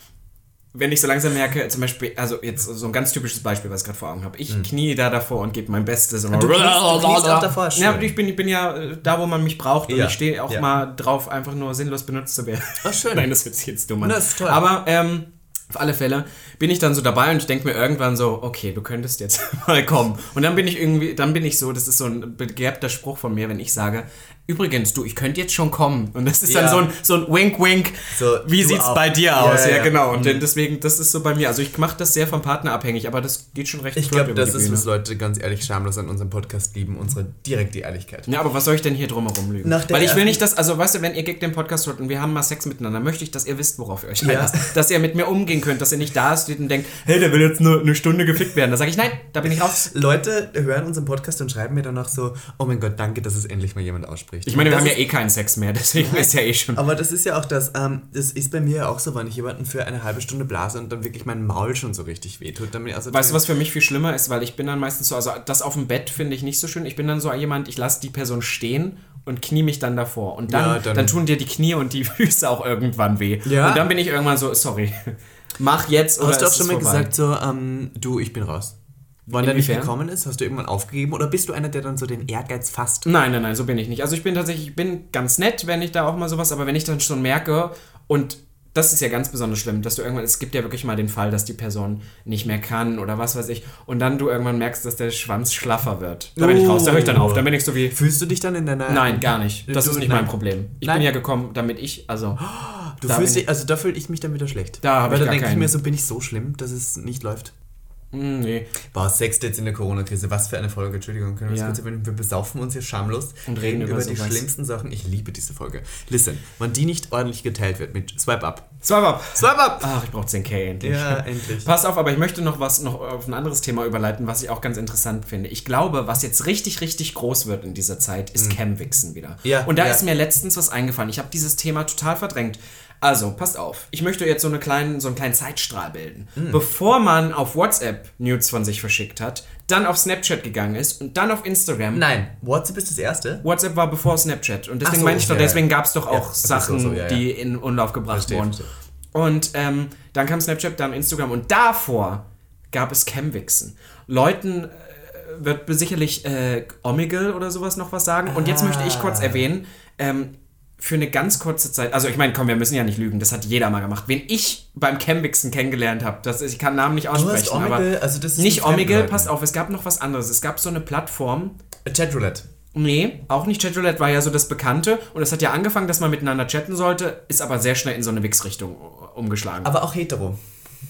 S1: wenn ich so langsam merke, zum Beispiel, also jetzt so ein ganz typisches Beispiel, was ich gerade vor Augen habe. Ich knie da davor und gebe mein Bestes. Und
S2: du kniest- du kniest auch davor, schön.
S1: Ja, ich bin, ich bin ja äh, da, wo man mich braucht und
S2: Ja,
S1: ich stehe auch
S2: ja.
S1: mal drauf, einfach nur sinnlos benutzt zu werden.
S2: Ach, schön. <laughs>
S1: Nein, das wird jetzt dumm. an.
S2: Das ist toll.
S1: Aber ähm, auf alle Fälle bin ich dann so dabei und ich denke mir irgendwann so, okay, du könntest jetzt <laughs> mal kommen. Und dann bin ich irgendwie, dann bin ich so, das ist so ein begerbter Spruch von mir, wenn ich sage, übrigens, du, ich könnte jetzt schon kommen. Und das ist
S2: Ja.
S1: dann so ein, so ein Wink-Wink,
S2: So,
S1: wie sieht's
S2: auch.
S1: bei dir aus?
S2: ja,
S1: Ja,
S2: ja.
S1: genau. Und dann deswegen, das ist so bei mir. Also ich mache das sehr vom Partner abhängig, aber das geht schon recht
S2: Ich glaube, das ist, was Leute ganz ehrlich schamlos an unserem Podcast lieben, unsere direkte Ehrlichkeit.
S1: Ja, aber was soll ich denn hier drumherum lügen?
S2: Nach
S1: Weil ich will nicht, dass, also weißt du, wenn ihr gegen den Podcast hört und wir haben mal Sex miteinander, möchte ich, dass ihr wisst, worauf ihr euch einlasst. Dass ihr mit mir umgehen könnt, dass ihr nicht da steht und denkt, hey, der will jetzt nur eine Stunde gefickt werden. Da sage ich, nein, da bin ich raus.
S2: Leute hören unseren Podcast und schreiben mir danach so, oh mein Gott, danke, dass es endlich mal jemand ausspricht.
S1: Ich meine, wir
S2: Das
S1: haben ja eh keinen Sex mehr, <laughs> deswegen ist ja eh schon.
S2: Aber das ist ja auch das, ähm, das ist bei mir ja auch so, wenn ich jemanden für eine halbe Stunde blase und dann wirklich mein Maul schon so richtig wehtut. Dann also
S1: Weißt du, was für mich viel schlimmer ist, weil ich bin dann meistens so, also das auf dem Bett finde ich nicht so schön. Ich bin dann so jemand, ich lasse die Person stehen und knie mich dann davor. Und dann,
S2: Ja,
S1: dann,
S2: dann-
S1: tun dir die Knie und die <laughs> Füße auch irgendwann weh.
S2: Ja.
S1: Und dann bin ich irgendwann so, sorry, <laughs> mach jetzt oder
S2: Hast du auch schon mal
S1: vorbei.
S2: gesagt, so, ähm, du, ich bin raus? Wann der nicht gekommen ist, hast du irgendwann aufgegeben oder bist du einer, der dann so den Ehrgeiz fasst?
S1: Nein, nein, nein, so bin ich nicht. Also ich bin tatsächlich, ich bin ganz nett, wenn ich da auch mal sowas, aber wenn ich dann schon merke und das ist ja ganz besonders schlimm, dass du irgendwann, es gibt ja wirklich mal den Fall, dass die Person nicht mehr kann oder was weiß ich und dann du irgendwann merkst, dass der Schwanz schlaffer wird. Da bin ich raus, da höre ich dann auf, dann bin ich so wie,
S2: Fühlst du dich dann in deiner...
S1: nein, gar nicht. Das ist nicht
S2: nein.
S1: mein Problem. Ich
S2: Nein.
S1: bin ja gekommen, damit ich, also,
S2: Du
S1: Da
S2: fühlst dich, also da fühle ich mich dann wieder schlecht.
S1: Da hab
S2: Weil
S1: ich
S2: da
S1: gar
S2: denke ich mir so, bin ich so schlimm, dass es nicht läuft.
S1: Mh, nee.
S2: Boah, Sex jetzt in der Corona-Krise, was für eine Folge, Entschuldigung, können wir
S1: Ja.
S2: das kurz erwähnen? Wir besaufen uns hier schamlos
S1: Und reden über
S2: die
S1: sowas.
S2: schlimmsten Sachen. Ich liebe diese Folge. Listen, wenn die nicht ordentlich geteilt wird mit Swipe Up.
S1: Swipe up!
S2: Swipe Up!
S1: Ach, ich brauche 10k endlich.
S2: Ja, endlich.
S1: Pass auf, aber ich möchte noch was noch auf ein anderes Thema überleiten, was ich auch ganz interessant finde. Ich glaube, was jetzt richtig, richtig groß wird in dieser Zeit, ist Camwixen wieder.
S2: Mhm. Ja,
S1: Und da
S2: ja.
S1: ist mir letztens was eingefallen. Ich habe dieses Thema total verdrängt. Also, passt auf. Ich möchte jetzt so, eine kleinen, so einen kleinen Zeitstrahl bilden.
S2: Mhm.
S1: Bevor man auf WhatsApp Nudes von sich verschickt hat, dann auf Snapchat gegangen ist und dann auf Instagram.
S2: Nein, WhatsApp ist das erste.
S1: WhatsApp war bevor Snapchat. Und deswegen
S2: so,
S1: meine ich doch,
S2: ja, ja.
S1: deswegen gab es doch
S2: Ja,
S1: auch
S2: ist
S1: Sachen,
S2: so, ja, ja.
S1: die in Umlauf gebracht wurden. Und ähm, dann kam Snapchat, dann Instagram und davor gab es Camwixen. Leuten äh, wird sicherlich äh, Omegle oder sowas noch was sagen. Und jetzt möchte ich
S2: Ah.
S1: kurz erwähnen, ähm, für eine ganz kurze Zeit, also ich meine, komm, wir müssen ja nicht lügen, das hat jeder mal gemacht. Wen ich beim Camwixen kennengelernt habe, das ich kann Namen nicht aussprechen,
S2: Omegle,
S1: aber
S2: also das ist
S1: nicht Omegle, passt auf, es gab noch was anderes. Es gab so eine Plattform,
S2: Chatroulette.
S1: Nee, auch nicht Chatroulette war ja so das Bekannte und es hat ja angefangen, dass man miteinander chatten sollte, ist aber sehr schnell in so eine Wix-Richtung umgeschlagen.
S2: Aber auch hetero.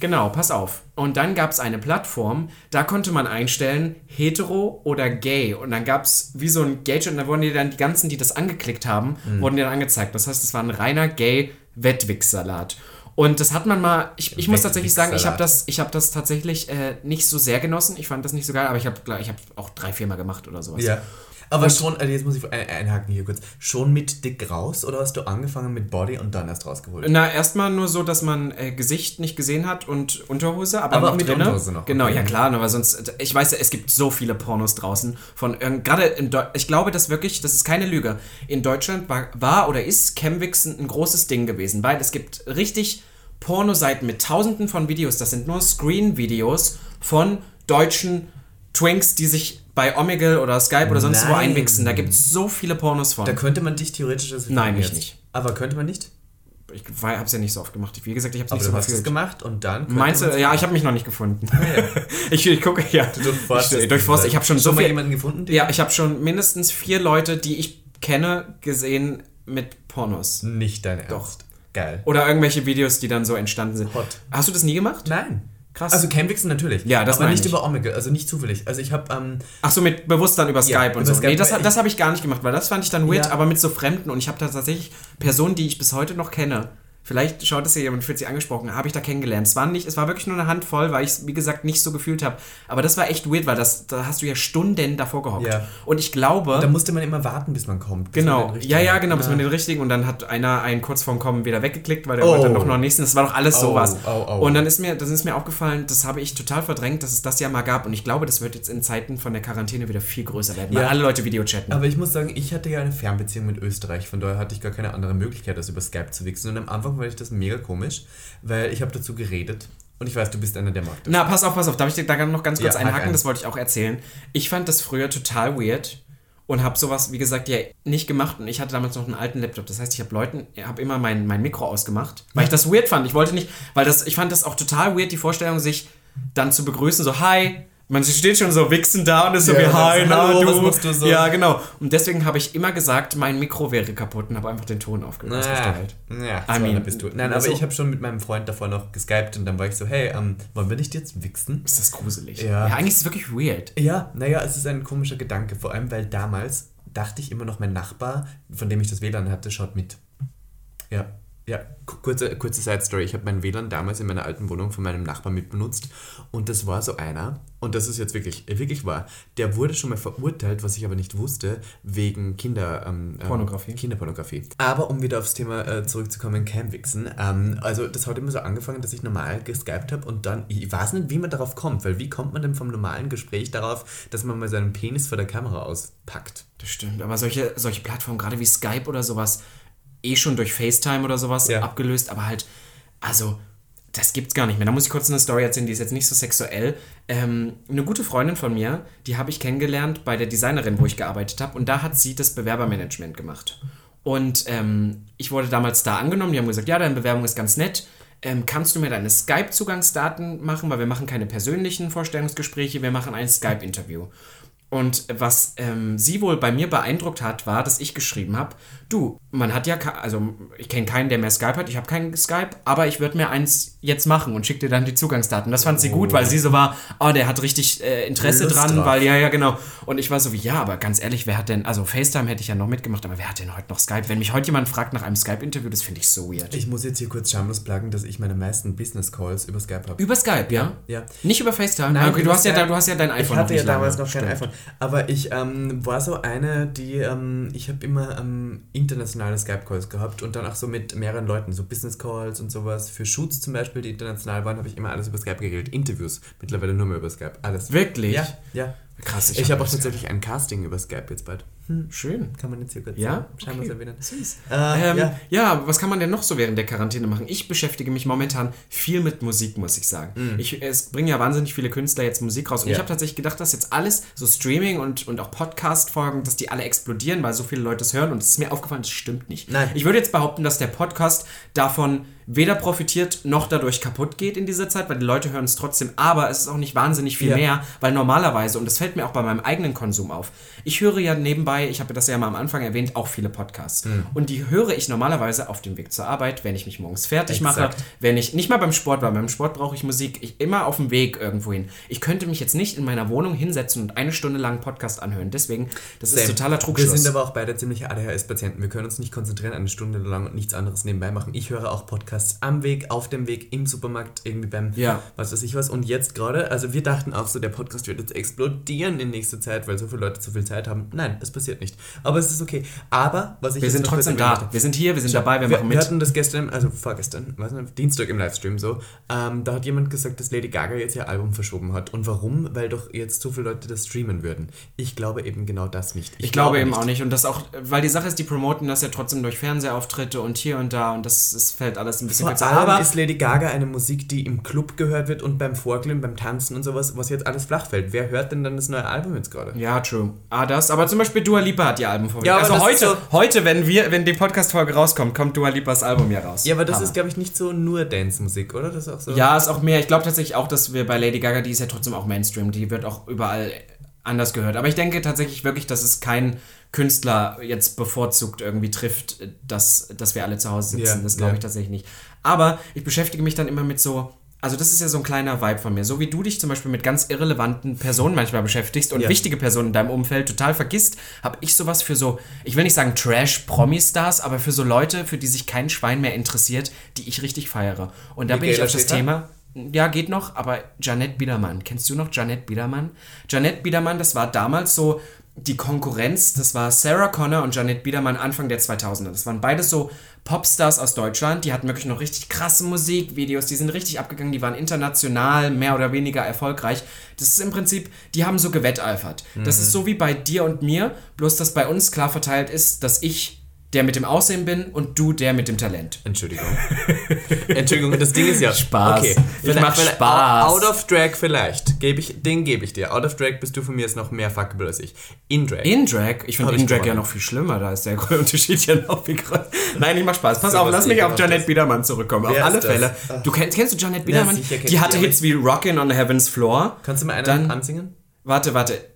S1: Genau, pass auf. Und dann gab es eine Plattform, da konnte man einstellen, hetero oder gay. Und dann gab es wie so ein Gauge und da wurden dir dann die ganzen, die das angeklickt haben, wurden dir dann angezeigt. Das heißt, es war ein reiner gay Wettwix-Salat. Und das hat man mal, ich, ich muss tatsächlich sagen, ich habe das, ich hab das tatsächlich äh, nicht so sehr genossen. Ich fand das nicht so geil, aber ich habe ich hab auch drei, viermal gemacht oder sowas.
S2: Ja. Aber schon, also jetzt muss ich ein- einhaken hier kurz. Schon mit dick raus oder hast du angefangen mit Body und dann erst rausgeholt?
S1: Na, erstmal nur so, dass man äh, Gesicht nicht gesehen hat und Unterhose, aber,
S2: Aber
S1: noch
S2: mit
S1: drinne.
S2: Unterhose noch,
S1: Genau, ja klar, aber sonst, ich weiß ja, es gibt so viele Pornos draußen von, gerade in Deu ich glaube, das wirklich, das ist keine Lüge, in Deutschland war, war oder ist Camwixen ein großes Ding gewesen, weil es gibt richtig Pornoseiten mit tausenden von Videos, das sind nur Screen-Videos von deutschen Twinks, die sich bei Omegle oder Skype oder sonst wo
S2: Nein.
S1: einwichsen. Da gibt es so viele Pornos von.
S2: Da könnte man dich theoretisch als
S1: Nein,
S2: jetzt.
S1: nicht.
S2: Aber könnte man nicht?
S1: ich habe es ja nicht so oft gemacht. Wie gesagt, ich habe es nicht so gefühlt.
S2: gemacht und dann.
S1: Meinst du, ja, ich habe mich noch nicht gefunden. <laughs> ich, ich gucke, ja.
S2: Du durchforstest
S1: ich, durchforst, ich habe schon so
S2: mal
S1: viel,
S2: jemanden gefunden? den-
S1: Ja, ich habe schon mindestens vier Leute, die ich kenne, gesehen mit Pornos.
S2: Nicht dein Ernst. Geil.
S1: Oder irgendwelche Videos, die dann so entstanden sind.
S2: Hot.
S1: Hast du das nie gemacht?
S2: Nein.
S1: Krass.
S2: Also Camwixen natürlich.
S1: Ja, das
S2: aber nicht
S1: ich.
S2: über Omegle, also nicht zufällig. Also ich habe ähm,
S1: Ach so, mit bewusst dann über
S2: Ja,
S1: Skype und
S2: über
S1: so.
S2: Skype,
S1: nee, das, das habe ich gar nicht gemacht, weil das fand ich dann weird,
S2: Ja.
S1: aber mit so Fremden und ich habe da tatsächlich Personen, die ich bis heute noch kenne. Vielleicht schaut es ja jemand und fühlt sich angesprochen, habe ich da kennengelernt. Es war nicht, es war wirklich nur eine Handvoll, weil ich es, wie gesagt, nicht so gefühlt habe. Aber das war echt weird, weil das, da hast du ja Stunden davor gehockt.
S2: Ja.
S1: Und ich glaube.
S2: da musste man immer warten, bis man kommt. bis man
S1: Genau,
S2: richtigen
S1: ja, ja, genau, bis
S2: Ah.
S1: man den richtigen und dann hat einer einen kurz vorm Kommen wieder weggeklickt, weil der
S2: Oh.
S1: wollte dann noch noch einen nächsten. Das war doch alles
S2: Au,
S1: sowas.
S2: au.
S1: Und dann ist mir, das ist mir aufgefallen, das habe ich total verdrängt, dass es das ja mal gab. Und ich glaube, das wird jetzt in Zeiten von der Quarantäne wieder viel größer werden, weil
S2: Ja.
S1: alle Leute Videochatten.
S2: Aber ich muss sagen, ich hatte ja eine Fernbeziehung mit Österreich, von daher hatte ich gar keine andere Möglichkeit, als über Skype zu wichsen. Und am Anfang fand ich das mega komisch, weil ich habe dazu geredet und ich weiß, du bist einer, der mag das.
S1: Na, pass auf, pass auf. Darf ich dir da noch ganz kurz
S2: Ja,
S1: einhaken?
S2: ein.
S1: Das wollte ich auch erzählen. Ich fand das früher total weird und habe sowas, wie gesagt, ja nicht gemacht. Und ich hatte damals noch einen alten Laptop. Das heißt, ich habe Leuten, habe immer mein, mein Mikro ausgemacht, weil ich das weird fand. Ich wollte nicht, weil das, ich fand das auch total weird, die Vorstellung, sich dann zu begrüßen, so, hi. Man steht schon so wichsen da und ist so
S2: Ja,
S1: wie, hi, na,
S2: hallo,
S1: du.
S2: was du so?
S1: Ja, genau. Und deswegen habe ich immer gesagt, mein Mikro wäre kaputt und habe einfach den Ton aufge
S2: Ja,
S1: ausgestellt.
S2: ja
S1: I mean,
S2: bist du. Nein, aber
S1: so-
S2: ich habe schon mit meinem Freund davor noch geskypt und dann war ich so, hey, ähm, wollen wir nicht jetzt wichsen?
S1: Ist das gruselig?
S2: Ja.
S1: ja eigentlich ist es wirklich weird.
S2: Ja, naja, es ist ein komischer Gedanke, vor allem weil damals dachte ich immer noch, mein Nachbar, von dem ich das WLAN hatte, schaut mit. Ja, ja, ku- kurze, kurze Side Story. Ich habe mein WLAN damals in meiner alten Wohnung von meinem Nachbarn mitbenutzt und das war so einer, und das ist jetzt wirklich, wirklich wahr, der wurde schon mal verurteilt, was ich aber nicht wusste, wegen Kinder, ähm, ähm,
S1: Pornografie.
S2: Kinderpornografie. Aber um wieder aufs Thema äh, zurückzukommen, Camwixen, ähm, also das hat immer so angefangen, dass ich normal geskypt habe und dann, ich weiß nicht, wie man darauf kommt, weil wie kommt man denn vom normalen Gespräch darauf, dass man mal seinen Penis vor der Kamera auspackt?
S1: Das stimmt, aber solche, solche Plattformen, gerade wie Skype oder sowas, eh schon durch FaceTime oder sowas
S2: Ja.
S1: abgelöst, aber halt, also, das gibt's gar nicht mehr. Da muss ich kurz eine Story erzählen, die ist jetzt nicht so sexuell. Ähm, eine gute Freundin von mir, die habe ich kennengelernt bei der Designerin, wo ich gearbeitet habe, und da hat sie das Bewerbermanagement gemacht. Und ähm, ich wurde damals da angenommen, die haben gesagt, ja, deine Bewerbung ist ganz nett. Ähm, kannst du mir deine Skype-Zugangsdaten machen, weil wir machen keine persönlichen Vorstellungsgespräche, wir machen ein Skype-Interview. Und was ähm, sie wohl bei mir beeindruckt hat, war, dass ich geschrieben habe, du, man hat ja, also ich kenne keinen, der mehr Skype hat, ich habe keinen Skype, aber ich würde mir eins jetzt machen und schick dir dann die Zugangsdaten. Das fand sie gut, weil sie so war, oh, der hat richtig äh, Interesse
S2: Lust
S1: dran,
S2: drauf.
S1: weil, ja, ja, genau. Und ich war so wie, ja, aber ganz ehrlich, wer hat denn, also FaceTime hätte ich ja noch mitgemacht, aber wer hat denn heute noch Skype? Wenn mich heute jemand fragt nach einem Skype-Interview, das finde ich so weird.
S2: Ich muss jetzt hier kurz schamlos plagen, dass ich meine meisten Business-Calls über Skype habe.
S1: über Skype, ja?
S2: Ja.
S1: Nicht über FaceTime?
S2: Nein,
S1: okay, du hast, ja,
S2: Skype.
S1: du hast ja dein iPhone
S2: Ich hatte
S1: noch
S2: ja damals
S1: lange.
S2: noch kein iPhone. Aber ich ähm, war so eine, die, ähm, ich habe immer ähm, internationale Skype-Calls gehabt und dann auch so mit mehreren Leuten, so Business-Calls und sowas. Für Shoots zum Beispiel, die international waren, habe ich immer alles über Skype geregelt. Interviews, mittlerweile nur mehr über Skype. Alles.
S1: Wirklich?
S2: Ja, ja.
S1: Krass,
S2: Ich, habe auch
S1: das-
S2: tatsächlich ein Casting über Skype jetzt bald.
S1: Schön.
S2: Kann man jetzt hier kurz
S1: Ja?
S2: scheinbar
S1: Okay.
S2: erwähnen.
S1: Süß.
S2: Äh,
S1: ähm,
S2: ja.
S1: ja. was kann man denn noch so während der Quarantäne machen? Ich beschäftige mich momentan viel mit Musik, muss ich sagen. Ich, es bringen ja wahnsinnig viele Künstler jetzt Musik raus. Und
S2: Mhm. Ja.
S1: ich habe tatsächlich gedacht, dass jetzt alles, so Streaming und, und auch Podcast-Folgen, dass die alle explodieren, weil so viele Leute es hören. Und es ist mir aufgefallen, das stimmt nicht.
S2: Nein.
S1: Ich würde jetzt behaupten, dass der Podcast davon weder profitiert noch dadurch kaputt geht in dieser Zeit, weil die Leute hören es trotzdem, aber es ist auch nicht wahnsinnig viel
S2: Ja.
S1: mehr, weil normalerweise, und das fällt mir auch bei meinem eigenen Konsum auf, ich höre ja nebenbei, ich habe das ja mal am Anfang erwähnt, auch viele Podcasts.
S2: Hm.
S1: Und die höre ich normalerweise auf dem Weg zur Arbeit, wenn ich mich morgens fertig mache,
S2: Exakt.
S1: wenn ich, nicht mal beim Sport, weil beim Sport brauche ich Musik, ich immer auf dem Weg irgendwo hin. Ich könnte mich jetzt nicht in meiner Wohnung hinsetzen und eine Stunde lang einen Podcast anhören. Deswegen, das ist
S2: Same.
S1: totaler Trugschluss.
S2: Wir sind aber auch beide ziemliche ADHS-Patienten. Wir können uns nicht konzentrieren eine Stunde lang und nichts anderes nebenbei machen. Ich höre auch Podcasts am Weg, auf dem Weg, im Supermarkt, irgendwie beim
S1: Ja.
S2: was weiß ich was. Und jetzt gerade, also wir dachten auch so, der Podcast wird jetzt explodieren in nächster Zeit, weil so viele Leute so viel Zeit haben. Nein, es passiert nicht. Aber es ist okay. Aber was ich
S1: wir
S2: jetzt
S1: sind trotzdem da.
S2: möchte-
S1: Wir sind hier, wir sind dabei, wir,
S2: wir,
S1: machen
S2: wir
S1: mit.
S2: hatten das gestern, also vorgestern, weiß nicht, Dienstag im Livestream so. Ähm, da hat jemand gesagt, dass Lady Gaga jetzt ihr Album verschoben hat. Und warum? Weil doch jetzt so viele Leute das streamen würden. Ich glaube eben genau das nicht.
S1: Ich, glaube eben auch nicht. Und das auch, weil die Sache ist, die promoten das ja trotzdem durch Fernsehauftritte und hier und da und das, das fällt alles ein bisschen
S2: Vor allem
S1: Aber
S2: ist Lady Gaga eine Musik, die im Club gehört wird und beim Vorglühen, beim Tanzen und sowas, was jetzt alles flach fällt. Wer hört denn dann das neue Album jetzt gerade?
S1: Ja, true. Ah, das. Aber zum Beispiel Dua Lipa hat ihr Album vorgelegt.
S2: Ja,
S1: also heute,
S2: so-
S1: heute, wenn wir, wenn die Podcast-Folge rauskommt, kommt Dua Lipas Album ja raus.
S2: Ja, aber das
S1: Hammer.
S2: ist, glaube ich, nicht so nur Dance-Musik, oder? Das ist auch so.
S1: Ja, ist auch mehr. Ich glaube tatsächlich auch, dass wir bei Lady Gaga, die ist ja trotzdem auch Mainstream, die wird auch überall anders gehört. Aber ich denke tatsächlich wirklich, dass es kein Künstler jetzt bevorzugt irgendwie trifft, dass, dass wir alle zu Hause sitzen.
S2: Ja,
S1: das glaube ich tatsächlich nicht. Aber ich beschäftige mich dann immer mit so. Also das ist ja so ein kleiner Vibe von mir. So wie du dich zum Beispiel mit ganz irrelevanten Personen manchmal beschäftigst und
S2: Ja.
S1: wichtige Personen in deinem Umfeld total vergisst, habe ich sowas für so, ich will nicht sagen Trash-Promi-Stars, aber für so Leute, für die sich kein Schwein mehr interessiert, die ich richtig feiere. Und da bin ich auf das? Thema. Ja, geht noch, aber Janette Biedermann. Kennst du noch Janette Biedermann? Janette Biedermann, das war damals so die Konkurrenz. Das war Sarah Connor und Janette Biedermann Anfang der 2000er. Das waren beides so Popstars aus Deutschland. Die hatten wirklich noch richtig krasse Musikvideos. Die sind richtig abgegangen. Die waren international mehr oder weniger erfolgreich. Das ist im Prinzip, die haben so gewetteifert. Das ist so wie bei dir und mir, bloß dass bei uns klar verteilt ist, dass ich der mit dem Aussehen bin und du der mit dem Talent.
S2: Entschuldigung. <laughs> Entschuldigung, das Ding ist ja.
S1: Spaß.
S2: Okay.
S1: Ich mach Spaß.
S2: Out of Drag vielleicht. Geb ich, den gebe ich dir. Out of Drag bist du von mir jetzt noch mehr fuckable als ich. In Drag.
S1: In Drag? Ich finde In Drag ja noch viel schlimmer, da ist der <laughs> Unterschied ja noch viel größer. Nein, ich mach Spaß. Pass
S2: So
S1: auf, lass mich auf. Janet Biedermann zurückkommen.
S2: Wer
S1: auf alle? Fälle. Du kennst, kennst du Janet Biedermann?
S2: sicher kenn
S1: die
S2: ich
S1: hatte Hits wie Rockin' on Heaven's Floor.
S2: Kannst du mal einen
S1: Dann-
S2: ansingen?
S1: Warte, warte.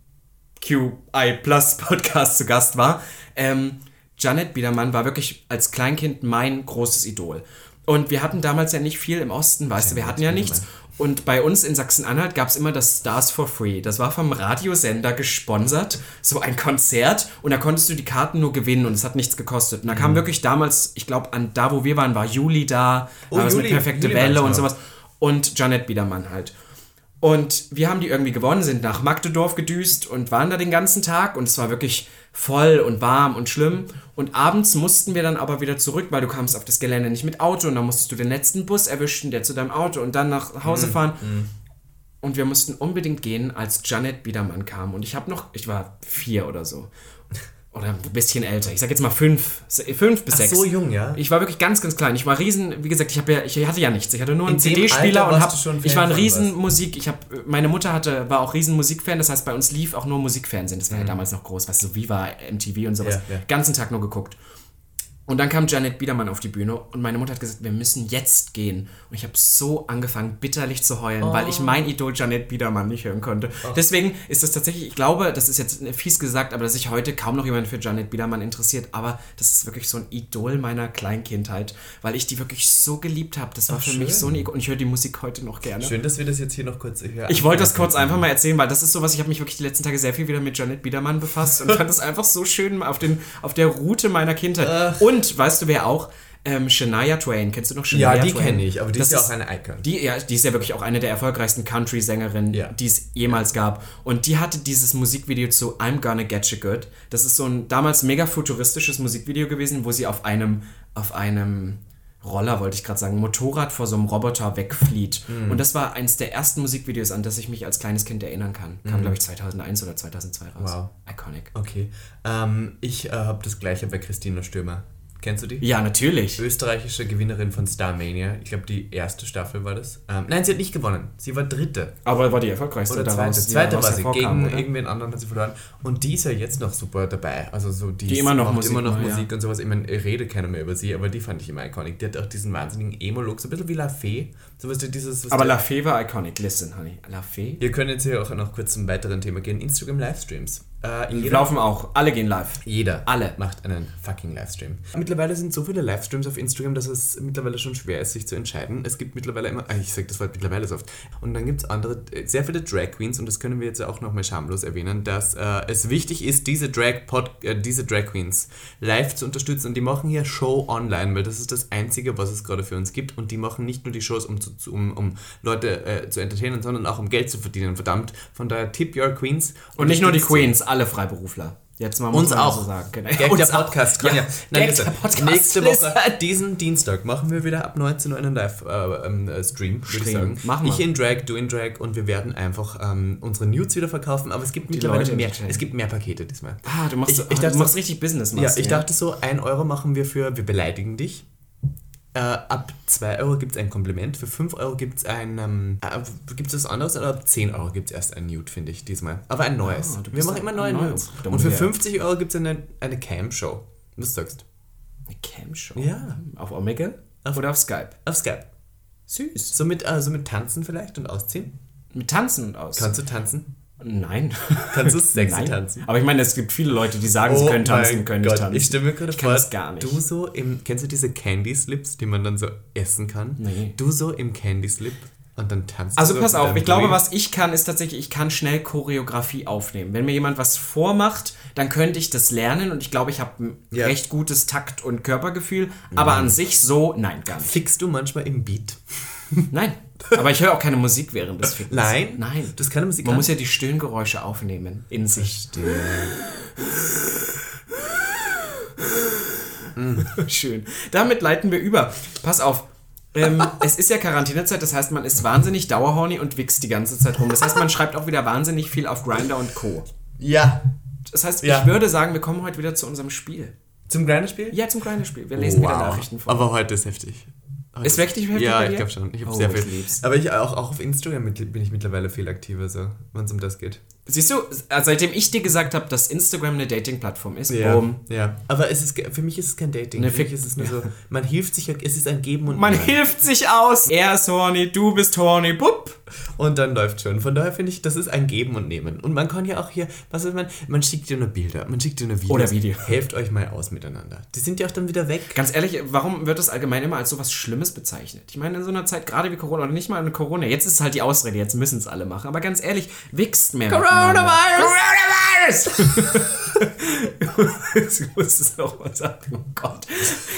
S1: QI Plus Podcast zu Gast war. Ähm, Janet Biedermann war wirklich als Kleinkind mein großes Idol. Und wir hatten damals ja nicht viel im Osten, weißt du, wir hatten ja nichts. Und bei uns in Sachsen-Anhalt gab es immer das Stars for Free. Das war vom Radiosender gesponsert, so ein Konzert. Und da konntest du die Karten nur gewinnen und es hat nichts gekostet. Und da
S2: Mhm.
S1: kam wirklich damals, ich glaube, an da, wo wir waren, war Juli da,
S2: Oh, Juli.
S1: mit Perfekte
S2: Juli
S1: Welle und
S2: noch.
S1: sowas. Und Janet Biedermann halt. Und wir haben die irgendwie gewonnen, sind nach Magdedorf gedüst und waren da den ganzen Tag und es war wirklich voll und warm und schlimm. Und abends mussten wir dann aber wieder zurück, weil du kamst auf das Gelände nicht mit Auto und dann musstest du den letzten Bus erwischen, der zu deinem Auto und dann nach Hause fahren. Und wir mussten unbedingt gehen, als Janet Biedermann kam. Und ich habe noch, ich war vier oder so. Oder ein bisschen älter. Ich sag jetzt mal fünf, fünf bis
S2: Ach,
S1: sechs.
S2: so jung, ja?
S1: Ich war wirklich ganz, ganz klein. Ich war riesen, wie gesagt, ich, hab ja, ich hatte ja nichts. Ich hatte nur einen CD-Spieler und hab, ich war ein riesen
S2: was?
S1: Musik. Ich hab, meine Mutter hatte, war auch riesen Musikfan. Das heißt, bei uns lief auch nur Musikfernsehen. Das war
S2: Mhm.
S1: ja damals noch groß, weißt du, so Viva, MTV und sowas.
S2: Ja, ja.
S1: Ganzen Tag nur geguckt. Und dann kam Janet Biedermann auf die Bühne und meine Mutter hat gesagt, wir müssen jetzt gehen. Und ich habe so angefangen, bitterlich zu heulen, weil ich mein Idol Janet Biedermann nicht hören konnte. Deswegen ist das tatsächlich, ich glaube, das ist jetzt fies gesagt, aber dass sich heute kaum noch jemand für Janet Biedermann interessiert. Aber das ist wirklich so ein Idol meiner Kleinkindheit, weil ich die wirklich so geliebt habe. Das war für mich so ein Idol. Und ich höre die Musik heute noch gerne.
S2: Schön, dass wir das jetzt hier noch kurz hören.
S1: Ich wollte das kurz einfach mal erzählen, weil das ist sowas, ich habe mich wirklich die letzten Tage sehr viel wieder mit Janet Biedermann befasst und fand das <laughs> einfach so schön auf, den, auf der Route meiner Kindheit. Und weißt du, wer auch? Ähm, Shania Twain. Kennst du noch Shania
S2: Ja, die
S1: Twain?
S2: kenne ich, aber die
S1: Das
S2: ist ja auch eine Icon.
S1: Die, ja, die ist ja wirklich auch eine der erfolgreichsten Country-Sängerinnen,
S2: Ja.
S1: die es jemals gab. Und die hatte dieses Musikvideo zu I'm Gonna Get You Good. Das ist so ein damals mega futuristisches Musikvideo gewesen, wo sie auf einem, auf einem Roller, wollte ich gerade sagen, Motorrad vor so einem Roboter wegflieht.
S2: Mhm.
S1: Und das war eins der ersten Musikvideos, an das ich mich als kleines Kind erinnern kann. Kam, glaube ich, 2001 oder 2002 raus.
S2: Mhm. Wow.
S1: Iconic.
S2: Okay. Ähm, ich äh, habe das gleiche bei Christina Stürmer. Kennst du die?
S1: Ja, natürlich.
S2: Österreichische Gewinnerin von Starmania. Ich glaube, die erste Staffel war das. Ähm, nein, sie hat nicht gewonnen. Sie war dritte.
S1: Aber war die erfolgreichste
S2: Oder
S1: daraus,
S2: zweite.
S1: die
S2: Zweite
S1: daraus
S2: war sie. Gegen
S1: oder?
S2: irgendwen anderen hat sie verloren. Und die ist ja jetzt noch super dabei. Also so die,
S1: Die immer noch
S2: macht
S1: Musik
S2: immer noch
S1: macht, ja.
S2: Musik und sowas. Ich meine, rede keiner mehr über sie, aber die fand ich immer iconic. Die hat auch diesen wahnsinnigen Emo-Look, so ein bisschen wie La Fee. So was dieses, was
S1: Aber La Fee war iconic. Listen, honey. La Fee?
S2: Wir können jetzt hier auch noch kurz zum weiteren Thema gehen. Instagram Livestreams. Äh,
S1: Die
S2: jeder,
S1: laufen auch. Alle gehen live.
S2: jeder
S1: Alle.
S2: macht einen fucking Livestream. Mittlerweile sind so viele Livestreams auf Instagram, dass es mittlerweile schon schwer ist, sich zu entscheiden. Es gibt mittlerweile immer, ah, ich sag das Wort mittlerweile so oft, und dann gibt es andere, sehr viele Drag Queens, und das können wir jetzt auch nochmal schamlos erwähnen, dass äh, es wichtig ist, diese Drag, Pod, äh, diese Drag Queens live zu unterstützen. Und die machen hier Show online, weil das ist das Einzige, was es gerade für uns gibt. Und die machen nicht nur die Shows, um, zu, um, um Leute äh, zu entertainen, sondern auch um Geld zu verdienen. Verdammt. Von daher tip your Queens.
S1: Und nicht nur die. Queens, alle Freiberufler. Jetzt mal
S2: Uns auch.
S1: so sagen. Genau.
S2: Gag
S1: Uns
S2: der
S1: auch.
S2: Podcast.
S1: Ja.
S2: Tanja. Nein,
S1: Gag der Podcast.
S2: Nächste Woche,
S1: Blizzard.
S2: diesen Dienstag, machen wir wieder ab 19 Uhr einen Live-Stream, äh, ähm, äh, ich.
S1: Machen wir.
S2: Ich in Drag, du in Drag und wir werden einfach ähm, unsere Nudes wieder verkaufen, aber es gibt mittlerweile
S1: Leute
S2: mehr, es gibt mehr Pakete diesmal.
S1: Ah, du machst,
S2: Ich-
S1: ah,
S2: ich dachte
S1: du machst richtig Business.
S2: Ja,
S1: machst du,
S2: ich dachte so, 1 Euro machen wir für Wir beleidigen dich. Äh, ab 2 Euro gibt es ein Kompliment, für 5 Euro gibt es ein, ähm, äh, gibt es was anderes, oder ab 10 Euro gibt es erst ein Nude, finde ich, diesmal. Aber ein neues.
S1: Du
S2: wir machen immer neue Nudes. Und für
S1: ich ja-
S2: 50 Euro gibt es eine, eine Cam-Show. Was sagst
S1: Eine Cam-Show.
S2: Ja.
S1: Auf Omegle?
S2: Auf-
S1: Oder auf Skype?
S2: Auf Skype.
S1: Süß.
S2: So mit, äh, so mit Tanzen vielleicht und Ausziehen?
S1: Mit Tanzen aus.
S2: Kannst du tanzen?
S1: Nein.
S2: Kannst du sexy
S1: Nein.
S2: tanzen?
S1: Aber ich meine, es gibt viele Leute, die sagen, sie können tanzen,
S2: Oh
S1: können
S2: Gott,
S1: nicht tanzen.
S2: Ich stelle mir gerade vor,
S1: das gar nicht.
S2: du so im, kennst du diese Candy Slips, die man dann so essen kann?
S1: Nee.
S2: Du so im Candy Slip und dann tanzt
S1: Also pass auf, ich glaube, was ich kann, ist tatsächlich, ich kann schnell Choreografie aufnehmen. Wenn mir jemand was vormacht, dann könnte ich das lernen und ich glaube, ich habe ein
S2: Ja.
S1: recht gutes Takt- und Körpergefühl. Aber an sich so, nein, gar nicht.
S2: Fickst du manchmal im Beat?
S1: Nein. Aber ich höre auch keine Musik während des Fickens.
S2: Nein?
S1: Nein.
S2: Du hast keine Musik
S1: Man
S2: an?
S1: muss ja die Stöhngeräusche aufnehmen in sich. Schön. Damit leiten wir über. Pass auf. ähm, <laughs> es ist ja Quarantänezeit, das heißt, man ist wahnsinnig dauerhorny und wichst die ganze Zeit rum. Das heißt, man schreibt auch wieder wahnsinnig viel auf Grinder und Co.
S2: Ja.
S1: Das heißt,
S2: Ja.
S1: ich würde sagen, wir kommen heute wieder zu unserem Spiel.
S2: Zum Grinderspiel?
S1: Ja, zum Grinder-Spiel. Wir lesen wieder Nachrichten vor.
S2: Aber heute ist heftig. Heute
S1: Ist wirklich heftig
S2: Ja, ich glaube schon. Ich habe
S1: Oh,
S2: sehr viel.
S1: lieb's.
S2: Aber ich auch, auch auf Instagram mit, bin ich mittlerweile viel aktiver, so, wenn es um das geht.
S1: Siehst du, seitdem ich dir gesagt habe, dass Instagram eine Dating-Plattform ist,
S2: Ja,
S1: boom,
S2: ja. Aber es ist, für mich ist es kein Dating.
S1: Ne,
S2: für mich ist es nur so, man hilft sich, ja- es ist ein Geben und
S1: Man
S2: Nehmen.
S1: hilft sich aus. Er ist horny, du bist horny, bupp.
S2: Und dann läuft schon. Von daher finde ich, das ist ein Geben und Nehmen. Und man kann ja auch hier, was ist man, man schickt dir nur Bilder, man schickt dir nur Videos.
S1: Oder Video. <laughs>
S2: Helft euch mal aus miteinander. Die sind ja auch dann wieder weg.
S1: Ganz ehrlich, warum wird das allgemein immer als so was Schlimmes bezeichnet? Ich meine, in so einer Zeit, gerade wie Corona, oder nicht mal in Corona, jetzt ist es halt die Ausrede, jetzt müssen es alle machen. Aber ganz ehrlich, wichst mehr
S2: Coronavirus!
S1: Coronavirus! Ich <laughs> muss es noch mal sagen, oh Gott.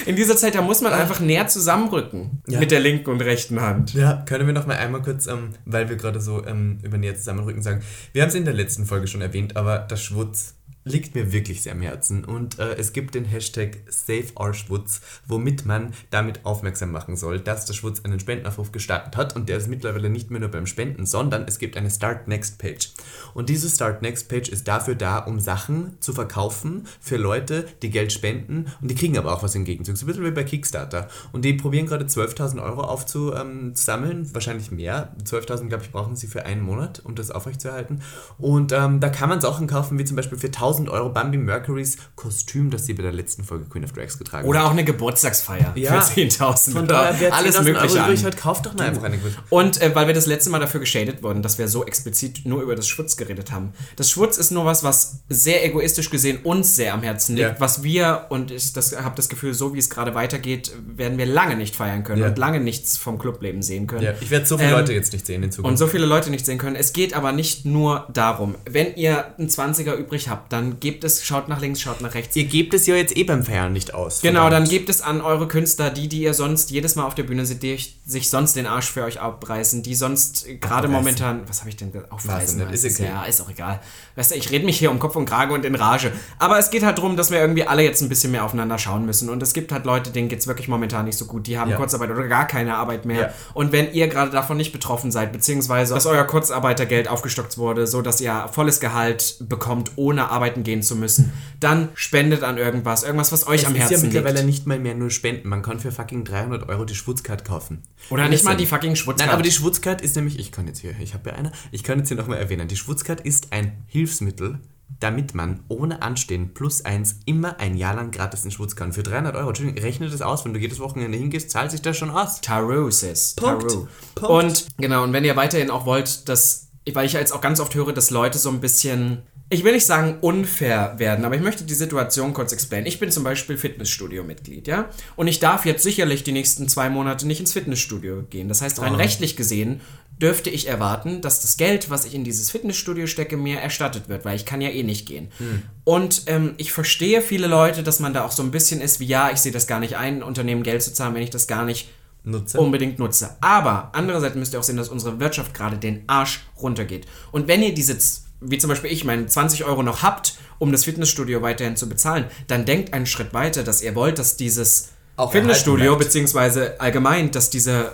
S1: In dieser Zeit, da muss man einfach näher zusammenrücken.
S2: Ja.
S1: Mit der linken und rechten Hand.
S2: Ja, können wir noch mal einmal kurz, ähm, weil wir gerade so ähm, über näher zusammenrücken sagen. Wir haben es in der letzten Folge schon erwähnt, aber der Schwutz liegt mir wirklich sehr am Herzen und äh, es gibt den Hashtag SaveOurSchwutz, womit man damit aufmerksam machen soll, dass der Schwutz einen Spendenaufruf gestartet hat und der ist mittlerweile nicht mehr nur beim Spenden, sondern es gibt eine Start Next Page. Und diese Start Next Page ist dafür da, um Sachen zu verkaufen für Leute, die Geld spenden und die kriegen aber auch was im Gegenzug. So ein bisschen wie bei Kickstarter. Und die probieren gerade 12.000 Euro aufzusammeln, wahrscheinlich mehr. 12.000, glaube ich, brauchen sie für einen Monat, um das aufrechtzuerhalten. Und ähm, da kann man Sachen kaufen, wie zum Beispiel für 1.000 Euro Bambi Mercurys Kostüm, das sie bei der letzten Folge Queen of Drags getragen
S1: Oder auch eine Geburtstagsfeier
S2: Ja.
S1: für 10.000
S2: Von
S1: oder
S2: daher, wer
S1: alles
S2: 10.000
S1: mögliche
S2: Euro übrig hat, kauft doch einfach eine.
S1: Und äh, weil wir das letzte Mal dafür geschadet wurden, dass wir so explizit nur über das Schwutz geredet haben. Das Schwutz ist nur was, was sehr egoistisch gesehen uns sehr am Herzen liegt.
S2: Ja.
S1: Was wir, und ich habe das Gefühl, so wie es gerade weitergeht, werden wir lange nicht feiern können
S2: Ja.
S1: und lange nichts vom Clubleben sehen können.
S2: Ja, ich werde so viele
S1: Ähm,
S2: Leute jetzt nicht sehen in Zukunft.
S1: Und so viele Leute nicht sehen können. Es geht aber nicht nur darum. Wenn ihr einen 20er übrig habt, dann gebt es, schaut nach links, schaut nach rechts.
S2: Ihr gebt es ja jetzt eh beim Feiern nicht aus.
S1: Genau, dann
S2: verdammt.
S1: gebt es an eure Künstler, die, die ihr sonst jedes Mal auf der Bühne seht, die sich sonst den Arsch für euch abreißen, die sonst gerade momentan, was habe ich denn aufreißen?
S2: ist okay.
S1: Ja, ist auch egal. Weißt du, ich rede mich hier um Kopf und Kragen und in Rage. Aber es geht halt darum, dass wir irgendwie alle jetzt ein bisschen mehr aufeinander schauen müssen. Und es gibt halt Leute, denen geht es wirklich momentan nicht so gut. Die haben
S2: Ja.
S1: Kurzarbeit oder gar keine Arbeit mehr.
S2: Ja.
S1: Und wenn ihr gerade davon nicht betroffen seid, beziehungsweise dass euer Kurzarbeitergeld aufgestockt wurde, so dass ihr volles Gehalt bekommt, ohne arbeiten gehen zu müssen, dann spendet an irgendwas. Irgendwas, was euch
S2: Es
S1: am
S2: ist ja
S1: Herzen
S2: mittlerweile
S1: liegt.
S2: nicht mal mehr nur Spenden. Man kann für fucking 300 Euro die Schwutzcard kaufen.
S1: Oder nicht mal die fucking Schwutzkarte.
S2: Nein, aber die Schwutzcard ist nämlich, ich kann jetzt hier, ich habe ja eine, ich kann jetzt hier nochmal erwähnen, die Schwutzcard ist ein Hilfsmittel, damit man ohne Anstehen plus eins immer ein Jahr lang gratis den Schwutz kann. Für 300 Euro, Entschuldigung, rechne das aus, wenn du jedes Wochenende hingehst, zahlt sich das schon aus.
S1: Sis.
S2: Punkt.
S1: Taru.
S2: Punkt.
S1: Und genau, und wenn ihr weiterhin auch wollt, dass, weil ich ja jetzt auch ganz oft höre, dass Leute so ein bisschen ich will nicht sagen unfair werden, aber ich möchte die Situation kurz explainen. Ich bin zum Beispiel Fitnessstudio-Mitglied, ja? Und ich darf jetzt sicherlich die nächsten zwei Monate nicht ins Fitnessstudio gehen. Das heißt, rein rechtlich gesehen dürfte ich erwarten, dass das Geld, was ich in dieses Fitnessstudio stecke, mir erstattet wird, weil ich kann ja eh nicht gehen. Und ähm, ich verstehe viele Leute, dass man da auch so ein bisschen ist, wie ja, ich sehe das gar nicht ein, Unternehmen Geld zu zahlen, wenn ich das gar nicht
S2: Nutze.
S1: unbedingt nutze. Aber andererseits müsst ihr auch sehen, dass unsere Wirtschaft gerade den Arsch runtergeht. Und wenn ihr diese, wie zum Beispiel ich, meine 20 Euro noch habt, um das Fitnessstudio weiterhin zu bezahlen, dann denkt einen Schritt weiter, dass ihr wollt, dass dieses
S2: Auch
S1: Fitnessstudio, beziehungsweise allgemein, dass diese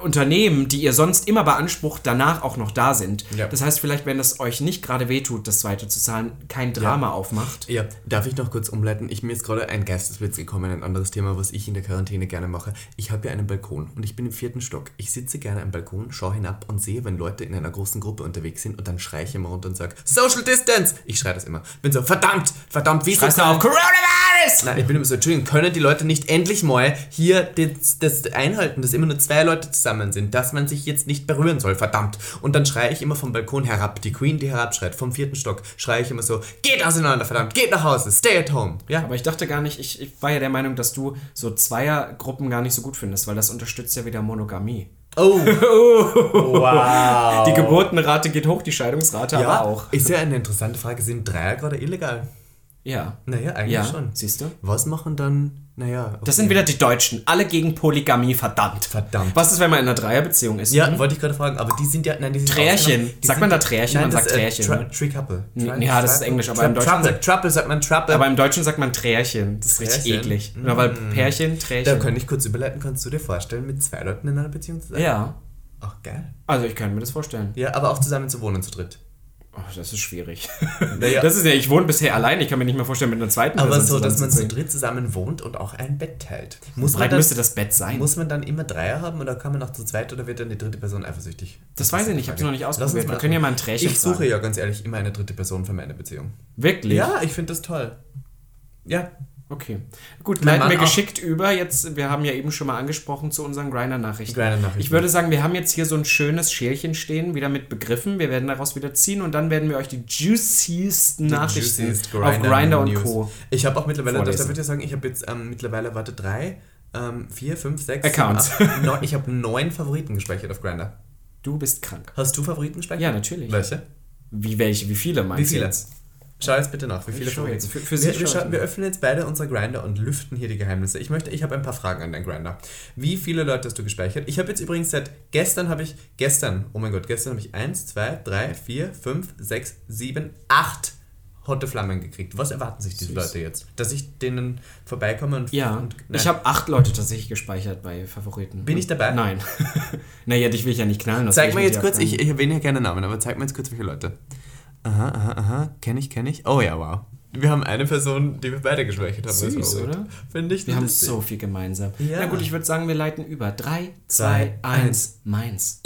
S1: Unternehmen, die ihr sonst immer beansprucht, danach auch noch da sind.
S2: Ja.
S1: Das heißt, vielleicht, wenn es euch nicht gerade wehtut, das weiter zu zahlen, kein Drama aufmacht.
S2: Ja, darf ich noch kurz umleiten? Ich, mir ist gerade ein Geistesblitz gekommen, ein anderes Thema, was ich in der Quarantäne gerne mache. Ich habe ja einen Balkon und ich bin im vierten Stock. Ich sitze gerne am Balkon, schaue hinab und sehe, wenn Leute in einer großen Gruppe unterwegs sind und dann schreie ich immer runter und sage, Social Distance! Ich schreie das immer. Bin so, verdammt, verdammt, wie
S1: Schreist du auch Coronavirus?
S2: Nein, ich bin immer so, Entschuldigung, können die Leute nicht endlich mal hier das, das einhalten, dass immer nur zwei Leute zusammen sind, dass man sich jetzt nicht berühren soll, verdammt. Und dann schreie ich immer vom Balkon herab, die Queen, die herabschreit, vom vierten Stock, schreie ich immer so, geht auseinander, verdammt, geht nach Hause, stay at home. Ja,
S1: Aber ich dachte gar nicht, ich, ich war ja der Meinung, dass du so Zweiergruppen gar nicht so gut findest, weil das unterstützt ja wieder Monogamie.
S2: Oh. <laughs> wow.
S1: Die Geburtenrate geht hoch, die Scheidungsrate
S2: ja,
S1: aber auch.
S2: Ist ja eine interessante Frage. Sind Dreier gerade illegal?
S1: Ja.
S2: Naja, eigentlich
S1: Ja,
S2: schon.
S1: siehst du?
S2: Was machen dann, naja. Okay.
S1: Das sind wieder die Deutschen. Alle gegen Polygamie, verdammt.
S2: Verdammt.
S1: Was ist, wenn man in einer Dreierbeziehung ist?
S2: Ja, wollte ich gerade fragen, aber die sind ja, nein, die sind
S1: Trärchen.
S2: Die
S1: Sagt man da Trärchen?
S2: Nein,
S1: Man sagt Trärchen,
S2: Äh,
S1: ne?
S2: Tri Tricouple.
S1: N- ja, das ist Englisch, aber im Deutschen sagt-
S2: Trouble sagt man Trouble.
S1: Aber im Deutschen sagt man Trärchen. Das ist richtig
S2: Trärchen?
S1: eklig. Oder weil Pärchen,
S2: da
S1: Trärchen.
S2: kann ich kurz überleiten, kannst du dir vorstellen, mit zwei Leuten in einer Beziehung zu sein?
S1: Ja.
S2: Ach, geil.
S1: Also ich kann mir das vorstellen.
S2: Ja, aber auch zusammen zu wohnen zu dritt.
S1: Oh, das ist schwierig. <laughs>
S2: Naja.
S1: Das ist ja, ich wohne bisher allein, ich kann mir nicht mehr vorstellen, mit einer zweiten
S2: Aber
S1: Person
S2: so, dass man zu dritt zusammen wohnt und auch ein Bett teilt. Muss
S1: Breit müsste das Bett sein.
S2: Muss man dann immer Dreier haben oder kann man auch zu zweit oder wird dann die dritte Person eifersüchtig?
S1: Das weiß ich nicht, ich hab's noch nicht ausprobiert. Wir können ja mal ein Trärchen
S2: Ich suche
S1: fragen.
S2: ja ganz ehrlich immer eine dritte Person für meine Beziehung.
S1: Wirklich?
S2: Ja, ich finde das toll. Ja.
S1: Okay. Gut,
S2: Mein
S1: leiten wir geschickt über. Jetzt, wir haben ja eben schon mal angesprochen zu unseren Grinder-Nachrichten.
S2: Grinder-Nachrichten.
S1: Ich würde sagen, wir haben jetzt hier so ein schönes Schälchen stehen, wieder mit Begriffen. Wir werden daraus wieder ziehen und dann werden wir euch die juiciesten Nachrichten
S2: Juiciest
S1: auf
S2: Grindr
S1: Grinder und
S2: News.
S1: Co.
S2: Ich habe auch mittlerweile,
S1: vorlesen.
S2: da würde ich sagen, ich habe jetzt ähm, mittlerweile, warte, drei, ähm, vier, fünf, sechs,
S1: Accounts.
S2: sieben, acht, neun, ich habe neun Favoriten gespeichert auf Grinder.
S1: Du bist krank.
S2: Hast du Favoriten gespeichert?
S1: Ja, natürlich.
S2: Welche?
S1: Wie welche? Wie viele meinst
S2: Wie viele?
S1: du jetzt?
S2: Schau jetzt bitte nach, wie viele Favoriten.
S1: jetzt. Für- für
S2: wir, wir, wir öffnen jetzt beide unsere Grinder und lüften hier die Geheimnisse. Ich möchte, ich habe ein paar Fragen an deinen Grinder. Wie viele Leute hast du gespeichert? Ich habe jetzt übrigens seit gestern habe ich, gestern, oh mein Gott, gestern habe ich 1, 2, 3, 4, 5, 6, 7, 8 Hotte Flammen gekriegt. Was erwarten sich diese
S1: Süß.
S2: Leute jetzt? Dass ich denen vorbeikomme und...
S1: Ja,
S2: und,
S1: ich habe acht Leute tatsächlich gespeichert bei Favoriten.
S2: Bin ich dabei?
S1: Nein. <laughs> naja, dich will ich ja nicht knallen.
S2: Zeig mir jetzt kurz, ich, ich erwähne hier keine Namen, aber zeig mir jetzt kurz, welche Leute. Aha, aha, aha. Kenne ich, kenne ich. Oh ja, wow. Wir haben eine Person, die wir beide gespeichert haben.
S1: Süß, oder?
S2: Finde ich
S1: Wir haben
S2: lustig.
S1: so viel gemeinsam.
S2: Ja.
S1: Na gut, ich würde sagen, wir leiten über. 3,
S2: Zwei,
S1: 2, 1, meins.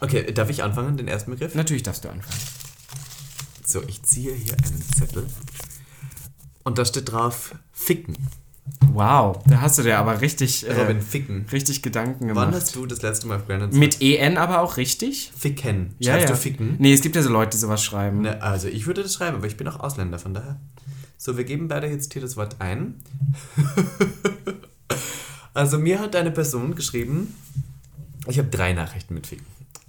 S2: Okay, darf ich anfangen, den ersten Begriff?
S1: Natürlich darfst du anfangen.
S2: So, ich ziehe hier einen Zettel. Und da steht drauf Ficken.
S1: Wow, da hast du dir aber richtig, äh,
S2: Robin, Ficken.
S1: richtig Gedanken
S2: Wann
S1: gemacht.
S2: hast du das letzte Mal auf Grindr
S1: Mit EN aber auch richtig?
S2: Ficken?
S1: Ja,
S2: Schreibst
S1: ja.
S2: du Ficken?
S1: Nee, es gibt ja so Leute, die sowas schreiben.
S2: Ne, also ich würde das schreiben, aber ich bin auch Ausländer, von daher. So, wir geben beide jetzt hier das Wort ein. <laughs> also mir hat eine Person geschrieben, ich habe drei Nachrichten mit Ficken.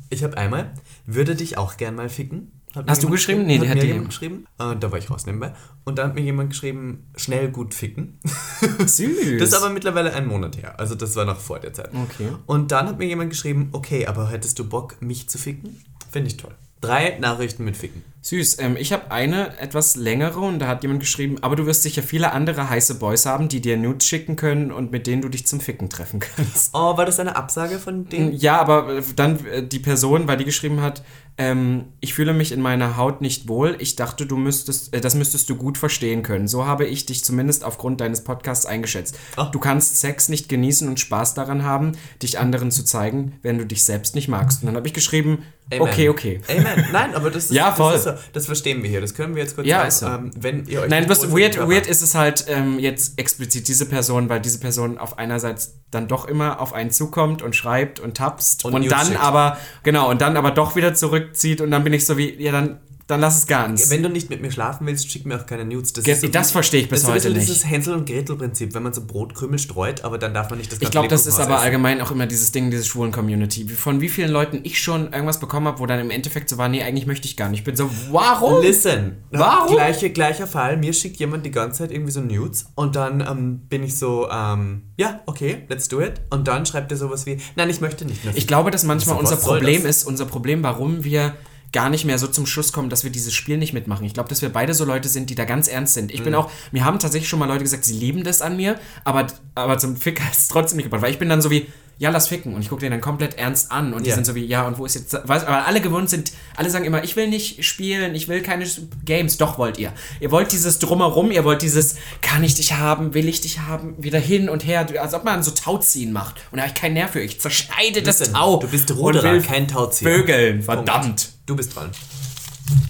S2: Ich habe einmal, würde dich auch gern mal ficken. Hat
S1: Hast du geschrieben? Nee,
S2: hat
S1: hat
S2: mir jemand geschrieben. Äh, da war ich raus nebenbei. Und da hat mir jemand geschrieben, schnell gut ficken. <laughs>
S1: Süß.
S2: Das ist aber mittlerweile ein Monat her. Also das war noch vor der Zeit.
S1: Okay.
S2: Und dann hat mir jemand geschrieben, okay, aber hättest du Bock, mich zu ficken? Finde ich toll. Drei Nachrichten mit Ficken.
S1: Süß. Ähm, ich habe eine etwas längere und da hat jemand geschrieben, aber du wirst sicher viele andere heiße Boys haben, die dir Nudes schicken können und mit denen du dich zum Ficken treffen kannst.
S2: Oh, war das eine Absage von dem?
S1: Ja, aber äh, dann äh, die Person, weil die geschrieben hat, ähm, ich fühle mich in meiner Haut nicht wohl. Ich dachte, du müsstest, äh, das müsstest du gut verstehen können. So habe ich dich zumindest aufgrund deines Podcasts eingeschätzt.
S2: Ah.
S1: Du kannst Sex nicht genießen und Spaß daran haben, dich anderen zu zeigen, wenn du dich selbst nicht magst. Und dann habe ich geschrieben,
S2: Amen.
S1: Okay, okay.
S2: Amen. Nein, aber das <laughs> ist,
S1: Ja, voll.
S2: Ist so, das verstehen wir hier. Das können wir jetzt kurz
S1: Ja,
S2: sagen.
S1: ist so.
S2: Ähm, wenn ihr euch
S1: Nein, was weird, weird ist es halt ähm, jetzt explizit diese Person, weil diese Person auf einerseits dann doch immer auf einen zukommt und schreibt und tapst
S2: Und
S1: und, dann
S2: schickt.
S1: aber, genau, und dann aber doch wieder zurückzieht und dann bin ich so wie, ja, dann, dann lass es ganz.
S2: Wenn du nicht mit mir schlafen willst, schick mir auch keine Nudes. Das,
S1: Ge- das verstehe ich bis
S2: das ist
S1: heute nicht.
S2: dieses Hänsel- und Gretel-Prinzip, wenn man so Brotkrümel streut, aber dann darf man nicht das
S1: Ich
S2: ganze
S1: glaube, das ist aber
S2: essen.
S1: allgemein auch immer dieses Ding, diese schwulen Community. Von wie vielen Leuten ich schon irgendwas bekommen habe, wo dann im Endeffekt so war, nee, eigentlich möchte ich gar nicht. Ich bin so, warum?
S2: Listen,
S1: Warum?
S2: Gleiche, gleicher Fall. Mir schickt jemand die ganze Zeit irgendwie so Nudes und dann ähm, bin ich so, ähm, ja, okay, let's do it. Und dann schreibt er sowas wie, nein, ich möchte nicht mehr.
S1: Ich glaube, dass manchmal
S2: So,
S1: unser Problem
S2: das?
S1: ist, unser Problem, warum wir gar nicht mehr so zum Schluss kommen, dass wir dieses Spiel nicht mitmachen. Ich glaube, dass wir beide so Leute sind, die da ganz ernst sind. Ich bin
S2: Mhm.
S1: auch, mir haben tatsächlich schon mal Leute gesagt, sie lieben das an mir, aber, aber zum Fick hat <laughs> es trotzdem nicht gebracht, weil ich bin dann so wie, ja, lass ficken. Und ich gucke den dann komplett ernst an und die
S2: Ja.
S1: sind so wie, ja, und wo ist jetzt, weißt, aber alle gewohnt sind, alle sagen immer, ich will nicht spielen, ich will keine Games. Doch wollt ihr. Ihr wollt dieses Drumherum, ihr wollt dieses, kann ich dich haben, will ich dich haben, wieder hin und her, als ob man so Tauziehen macht. Und da habe ich keinen Nerv für. Ich zerschneide das Tau.
S2: du bist Ruderer, kein Tauzieher.
S1: Vögeln, verdammt.
S2: Du bist dran.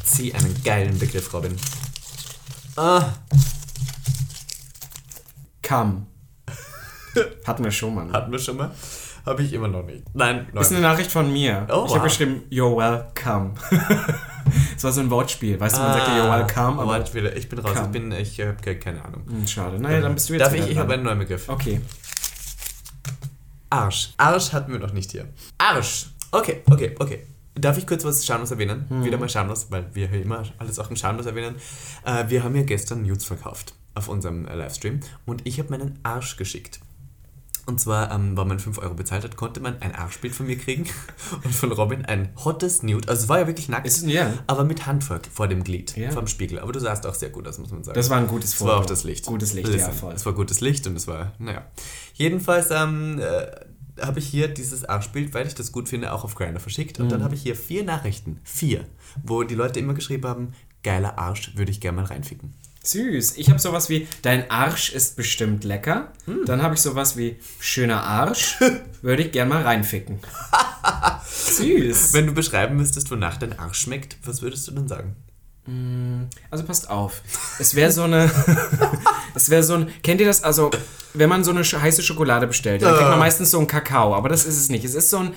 S2: Zieh einen geilen Begriff, Robin. Ah,
S1: Come. <laughs> Hatten wir schon mal. ne?
S2: hatten wir schon mal? Habe ich immer noch nicht. Nein,
S1: Das ist
S2: nein.
S1: eine Nachricht von mir.
S2: Oh,
S1: ich habe
S2: wow.
S1: geschrieben, you're welcome. <laughs> Es war so ein Wortspiel. Weißt du, man sagt ja, you're welcome, aber...
S2: Wortspiele. Ich bin raus.
S1: Come.
S2: Ich bin, ich habe keine Ahnung.
S1: Hm, Schade. Naja, dann bist du jetzt
S2: Darf ich? Ich habe einen neuen Begriff.
S1: Okay.
S2: Arsch. Arsch hatten wir noch nicht hier. Arsch. Okay, okay, okay. Darf ich kurz was schamlos erwähnen?
S1: Mhm.
S2: Wieder mal schamlos, weil wir hier immer alles auch im schamlos erwähnen. Äh, wir haben ja gestern Nudes verkauft auf unserem äh, Livestream und ich habe meinen Arsch geschickt. Und zwar, ähm, weil man 5 Euro bezahlt hat, konnte man ein Arschbild von mir kriegen <laughs> und von Robin ein hottes Nude. Also es war ja wirklich nackt,
S1: Ist- ja.
S2: aber mit Handwerk vor dem Glied,
S1: Ja.
S2: vom Spiegel. Aber du sahst auch sehr gut aus, muss man sagen.
S1: Das war ein gutes
S2: Es
S1: Foto.
S2: war auch das Licht.
S1: Gutes Licht, ja,
S2: Listen,
S1: voll.
S2: Es war gutes Licht und es war, naja. Jedenfalls ähm, äh, habe ich hier dieses Arschbild, weil ich das gut finde, auch auf Grindr verschickt. Und dann
S1: Mhm.
S2: habe ich hier vier Nachrichten, vier, wo die Leute immer geschrieben haben, geiler Arsch, würde ich gerne mal reinficken.
S1: Süß. Ich habe sowas wie, dein Arsch ist bestimmt lecker.
S2: Hm.
S1: Dann habe ich sowas wie, schöner Arsch, <laughs> würde ich gern mal reinficken. Süß. <laughs>
S2: Wenn du beschreiben müsstest, wonach dein Arsch schmeckt, was würdest du denn sagen?
S1: Also passt auf. Es wäre so eine. <laughs> es wäre so ein. Kennt ihr das? Also, wenn man so eine heiße Schokolade bestellt, dann kriegt man meistens so einen Kakao. Aber das ist es nicht. Es ist so ein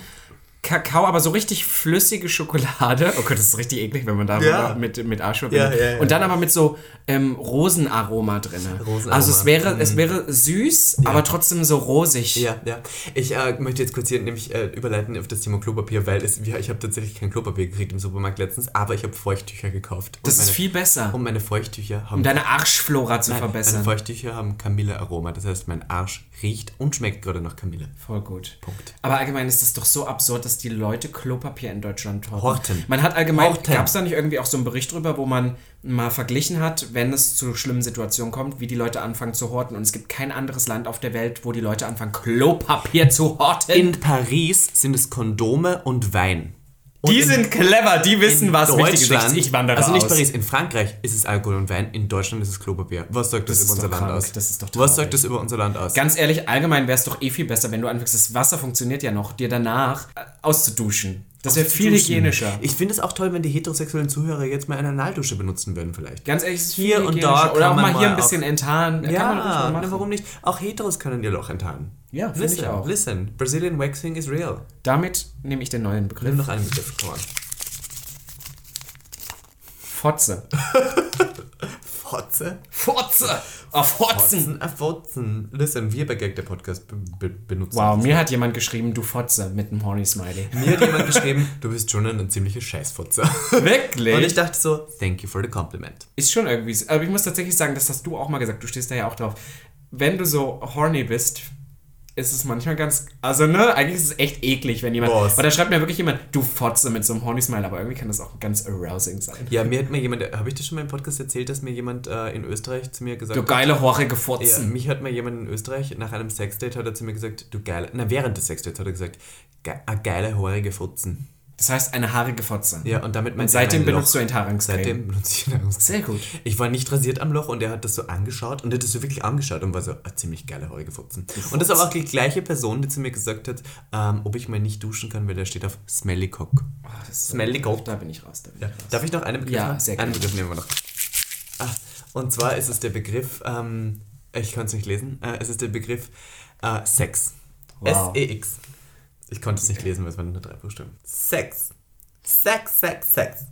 S1: Kakao, aber so richtig flüssige Schokolade. Oh Gott, das ist richtig eklig, wenn man da
S2: Ja.
S1: mit, mit Arsch verbindet.
S2: Ja, ja.
S1: Und dann aber mit so ähm, Rosenaroma drin.
S2: Rosenaroma.
S1: Also es wäre, es wäre süß, aber trotzdem so rosig.
S2: Ja, ja. Ich äh, möchte jetzt kurz hier nämlich äh, überleiten auf das Thema Klopapier, weil es, ich habe tatsächlich kein Klopapier gekriegt im Supermarkt letztens, aber ich habe Feuchttücher gekauft.
S1: Das
S2: Und
S1: ist
S2: meine-
S1: viel besser,
S2: Und meine Feuchttücher haben
S1: um deine Arschflora zu
S2: Nein,
S1: verbessern.
S2: Meine Feuchttücher haben Kamille-Aroma. Das heißt, mein Arsch riecht und schmeckt gerade nach Kamille.
S1: Voll gut.
S2: Punkt.
S1: Aber allgemein ist es doch so absurd, dass die Leute Klopapier in Deutschland horten.
S2: Horten.
S1: Man hat allgemein, gab es da nicht irgendwie auch so einen Bericht drüber, wo man mal verglichen hat, wenn es zu schlimmen Situationen kommt, wie die Leute anfangen zu horten. Und es gibt kein anderes Land auf der Welt, wo die Leute anfangen, Klopapier zu horten.
S2: In Paris sind es Kondome und Wein. Und
S1: die
S2: in-
S1: sind clever, die wissen, was wichtig ist. Ich wandere
S2: Also nicht
S1: aus.
S2: Paris, in Frankreich ist es Alkohol und Wein, in Deutschland ist es Klopapier. Was sagt das,
S1: Das
S2: über unser Land
S1: krank,
S2: aus?
S1: das ist doch
S2: Was sagt das über unser Land aus?
S1: Ganz ehrlich, allgemein wäre es doch eh viel besser, wenn du anfängst, das Wasser funktioniert ja noch, dir danach äh, auszuduschen. Das wäre viel hygienischer.
S2: Ich finde es auch toll, wenn die heterosexuellen Zuhörer jetzt mal eine Analdusche benutzen würden vielleicht.
S1: Ganz ehrlich, es ist
S2: Hier und da
S1: Oder auch mal hier ein bisschen enttarnen. Kann man mal
S2: Ja, na, warum nicht? Auch Heteros können ihr Loch enttarnen.
S1: Ja, finde ich
S2: listen,
S1: auch.
S2: Listen, Brazilian Waxing is real.
S1: Damit nehme ich den neuen Begriff.
S2: Nimm noch einen Begriff, on.
S1: Fotze.
S2: Fotze?
S1: Fotze! Auf Fotzen!
S2: Fotzen, äh, Fotzen. Listen, wir bei Gag der Podcast be be benutzen.
S1: Wow, mir hat jemand geschrieben, du Fotze, mit einem Horny-Smiley.
S2: Mir hat jemand <laughs> geschrieben, du bist schon ein ziemlicher Scheißfotzer.
S1: Wirklich?
S2: Und ich dachte so, thank you for the compliment.
S1: ist schon irgendwie. Aber ich muss tatsächlich sagen, das hast du auch mal gesagt, du stehst da ja auch drauf. Wenn du so horny bist, ist es manchmal ganz. Also, ne, eigentlich ist es echt eklig, wenn jemand.
S2: Was?
S1: Weil da schreibt mir wirklich jemand, du Fotze mit so einem Horny-Smile, aber irgendwie kann das auch ganz arousing sein.
S2: Ja, mir hat mir jemand, habe ich das schon mal im Podcast erzählt, dass mir jemand äh, in Österreich zu mir gesagt
S1: Du
S2: hat,
S1: geile, horrige
S2: ja,
S1: Fotzen.
S2: mich hat mal jemand in Österreich nach einem Sexdate hat er zu mir gesagt, du geile, na während des Sexdates hat er gesagt, ge a geile horige Fotzen.
S1: Das heißt eine haarige Fotze.
S2: Ja, und damit er
S1: seitdem
S2: mein
S1: benutzt du Enthaarungscreme.
S2: Seitdem benutze ich Enthaarungscreme.
S1: Sehr gut.
S2: Ich war nicht rasiert am Loch und er hat das so angeschaut und er hat das so wirklich angeschaut und war so, ah, ziemlich geile haarige Futzen. Und das ist aber auch die gleiche Person, die zu mir gesagt hat, ähm, ob ich mal nicht duschen kann, weil der steht auf Smelly Cock.
S1: Oh, das ist
S2: Smelly Cock.
S1: Da bin ich raus. Da bin
S2: Ja.
S1: ich raus.
S2: Darf ich noch einen Begriff
S1: Ja,
S2: haben?
S1: sehr
S2: Einen
S1: gerne.
S2: Begriff nehmen wir noch. Ah, und zwar ist es der Begriff, ähm, ich kann es nicht lesen, äh, es ist der Begriff äh, Sex.
S1: Wow.
S2: S-E-X. Ich konnte es nicht lesen, weil es waren nur drei Buchstaben. Sex. Sex, Sex, Sex.